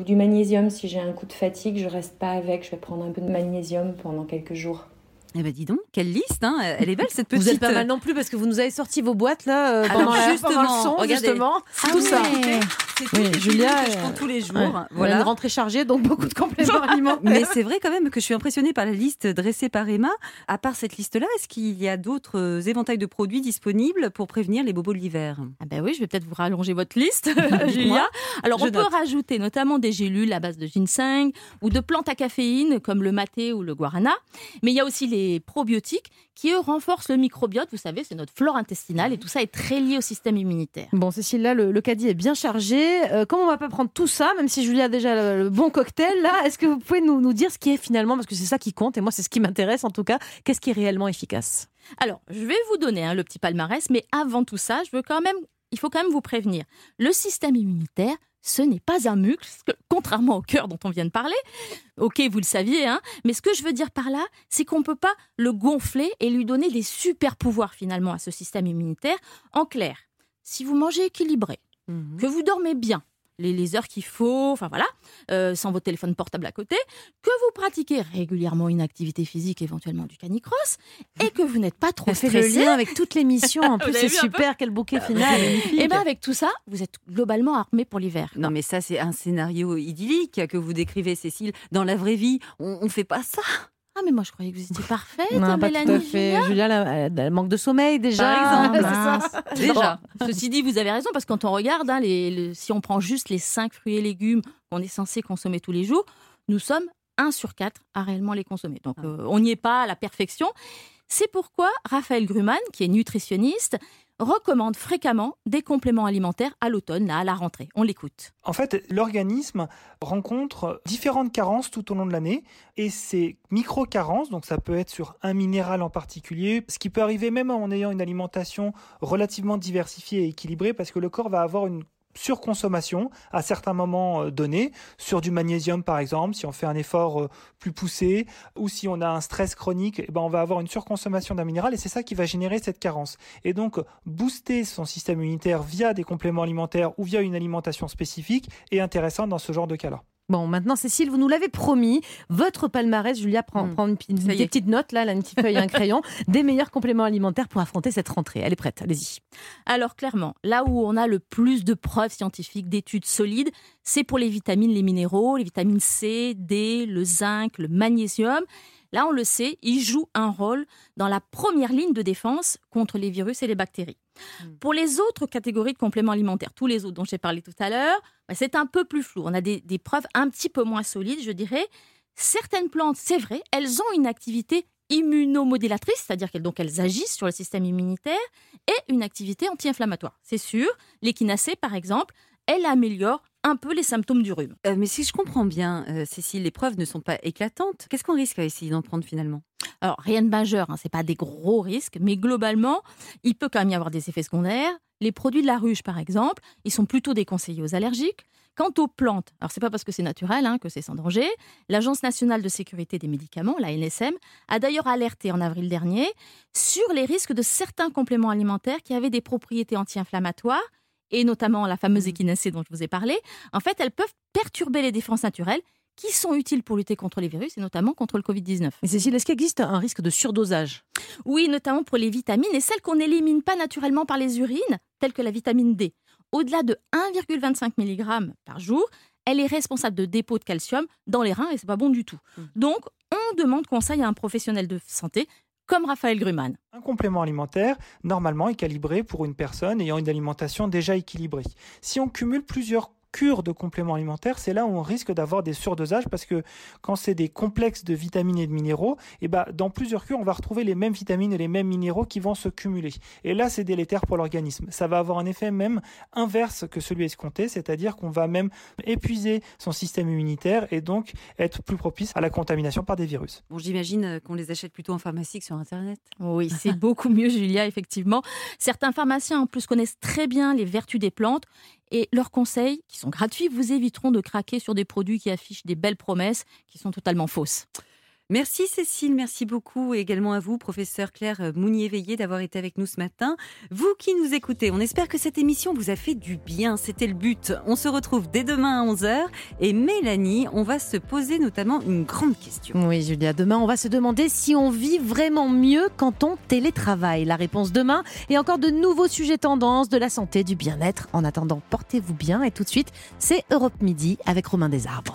du magnésium, si j'ai un coup de fatigue, je reste pas avec, je vais prendre un peu de magnésium pendant quelques jours. Eh ben dis donc, quelle liste, hein Elle est belle cette petite. Vous êtes pas mal non plus parce que vous nous avez sorti vos boîtes là euh, pendant, Alors, la- justement, pendant le son, regardez. justement. Ah tout ça. C'est Oui, Julia, que je euh, prends tous les jours. ouais. Voilà. Une rentrée chargée, donc beaucoup de compléments *laughs* alimentaires. Mais c'est vrai quand même que je suis impressionnée par la liste dressée par Emma. À part cette liste-là, est-ce qu'il y a d'autres euh, éventails de produits disponibles pour prévenir les bobos de l'hiver? Ah ben oui, je vais peut-être vous rallonger votre liste, *laughs* Dites-moi. Julia. Alors, Je on peut rajouter notamment des gélules à base de ginseng ou de plantes à caféine comme le maté ou le guarana. Mais il y a aussi les probiotiques qui, eux, renforcent le microbiote. Vous savez, c'est notre flore intestinale et tout ça est très lié au système immunitaire. Bon, Cécile, là, le, le caddie est bien chargé. Euh, comme on va pas prendre tout ça, même si Julia a déjà le, bon cocktail, là, est-ce que vous pouvez nous, nous dire ce qui est finalement, parce que c'est ça qui compte, et moi, c'est ce qui m'intéresse en tout cas, qu'est-ce qui est réellement efficace? Alors, je vais vous donner hein, le petit palmarès, mais avant tout ça, je veux quand même, il faut quand même vous prévenir. Le système immunitaire, ce n'est pas un muscle, contrairement au cœur dont on vient de parler. Ok, vous le saviez, hein, mais ce que je veux dire par là, c'est qu'on ne peut pas le gonfler et lui donner des super pouvoirs finalement à ce système immunitaire. En clair, si vous mangez équilibré, que vous dormez bien, les, les heures qu'il faut, enfin voilà, euh, sans votre téléphone portable à côté, que vous pratiquez régulièrement une activité physique, éventuellement du canicross, et que vous n'êtes pas trop Elle fait stressé. le lien avec toute l'émission. *laughs* En Vous plus, c'est super. Quel bouquet final. Et bien avec tout ça, vous êtes globalement armé pour l'hiver. Non mais ça c'est un scénario idyllique que vous décrivez Cécile. Dans la vraie vie, on, on fait pas ça. Ah mais moi je croyais que vous étiez parfaite, Non, pas Mélanie. tout à fait. Julia. Elle, elle manque de sommeil déjà. Par exemple, Ah, ça. Déjà. Ceci dit, vous avez raison, parce que quand on regarde, hein, les, si on prend juste les 5 fruits et légumes qu'on est censé consommer tous les jours, nous sommes 1 sur 4 à réellement les consommer. Donc euh, on n'y est pas à la perfection. C'est pourquoi Raphaël Gruman, qui est nutritionniste, recommande fréquemment des compléments alimentaires à l'automne, à la rentrée. On l'écoute. En fait, l'organisme rencontre différentes carences tout au long de l'année et ces micro-carences, donc ça peut être sur un minéral en particulier, ce qui peut arriver même en ayant une alimentation relativement diversifiée et équilibrée parce que le corps va avoir une surconsommation à certains moments euh, donnés, sur du magnésium par exemple, si on fait un effort euh, plus poussé, ou si on a un stress chronique, eh ben on va avoir une surconsommation d'un minéral et c'est ça qui va générer cette carence. Et donc, booster son système immunitaire via des compléments alimentaires ou via une alimentation spécifique est intéressant dans ce genre de cas-là. Bon, maintenant, Cécile, vous nous l'avez promis. Votre palmarès, Julia prend, prend une, des petites notes, là, là, une petite feuille et un *laughs* crayon, des meilleurs compléments alimentaires pour affronter cette rentrée. Elle est prête, allez-y. Alors clairement, là où on a le plus de preuves scientifiques, d'études solides, c'est pour les vitamines, les minéraux, les vitamines C, D, le zinc, le magnésium. Là, on le sait, ils jouent un rôle dans la première ligne de défense contre les virus et les bactéries. Pour les autres catégories de compléments alimentaires, tous les autres dont j'ai parlé tout à l'heure, bah, c'est un peu plus flou. On a des, des preuves un petit peu moins solides, je dirais. Certaines plantes, c'est vrai, elles ont une activité immunomodélatrice, c'est-à-dire qu'elles donc elles agissent sur le système immunitaire, et une activité anti-inflammatoire. C'est sûr, l'échinacée, par exemple, elle améliore un peu les symptômes du rhume. Euh, mais si je comprends bien, euh, Cécile, les preuves ne sont pas éclatantes. Qu'est-ce qu'on risque à essayer d'en prendre finalement? Alors, rien de majeur, hein, c'est pas des gros risques, mais globalement, il peut quand même y avoir des effets secondaires. Les produits de la ruche, par exemple, ils sont plutôt déconseillés aux allergiques. Quant aux plantes, alors c'est pas parce que c'est naturel hein, que c'est sans danger. L'Agence nationale de sécurité des médicaments, la NSM, a d'ailleurs alerté en avril dernier sur les risques de certains compléments alimentaires qui avaient des propriétés anti-inflammatoires et notamment la fameuse échinacée dont je vous ai parlé. En fait, elles peuvent perturber les défenses naturelles qui sont utiles pour lutter contre les virus et notamment contre le Covid-19. Mais Cécile, est-ce qu'il existe un risque de surdosage? Oui, notamment pour les vitamines et celles qu'on n'élimine pas naturellement par les urines, telles que la vitamine D. Au-delà de 1,25 mg par jour, elle est responsable de dépôts de calcium dans les reins et c'est pas bon du tout. Donc, on demande conseil à un professionnel de santé comme Raphaël Gruman. Un complément alimentaire, normalement, est calibré pour une personne ayant une alimentation déjà équilibrée. Si on cumule plusieurs cure de compléments alimentaires, c'est là où on risque d'avoir des surdosages parce que quand c'est des complexes de vitamines et de minéraux, et ben, dans plusieurs cures, on va retrouver les mêmes vitamines et les mêmes minéraux qui vont se cumuler. Et là, c'est délétère pour l'organisme. Ça va avoir un effet même inverse que celui escompté, c'est-à-dire qu'on va même épuiser son système immunitaire et donc être plus propice à la contamination par des virus. Bon, j'imagine euh, qu'on les achète plutôt en pharmacie que sur Internet. Oui, c'est *laughs* beaucoup mieux, Julia, effectivement. Certains pharmaciens, en plus, connaissent très bien les vertus des plantes et leurs conseils, qui sont gratuits, vous éviteront de craquer sur des produits qui affichent des belles promesses qui sont totalement fausses. Merci Cécile, merci beaucoup et également à vous, professeur Claire Mounier-Veillé, d'avoir été avec nous ce matin. Vous qui nous écoutez, on espère que cette émission vous a fait du bien, c'était le but. On se retrouve dès demain à 11h et Mélanie, on va se poser notamment une grande question. Oui Julia, demain on va se demander si on vit vraiment mieux quand on télétravaille. La réponse demain et encore de nouveaux sujets tendances, de la santé, du bien-être. En attendant, portez-vous bien et tout de suite, c'est Europe Midi avec Romain Desarbres.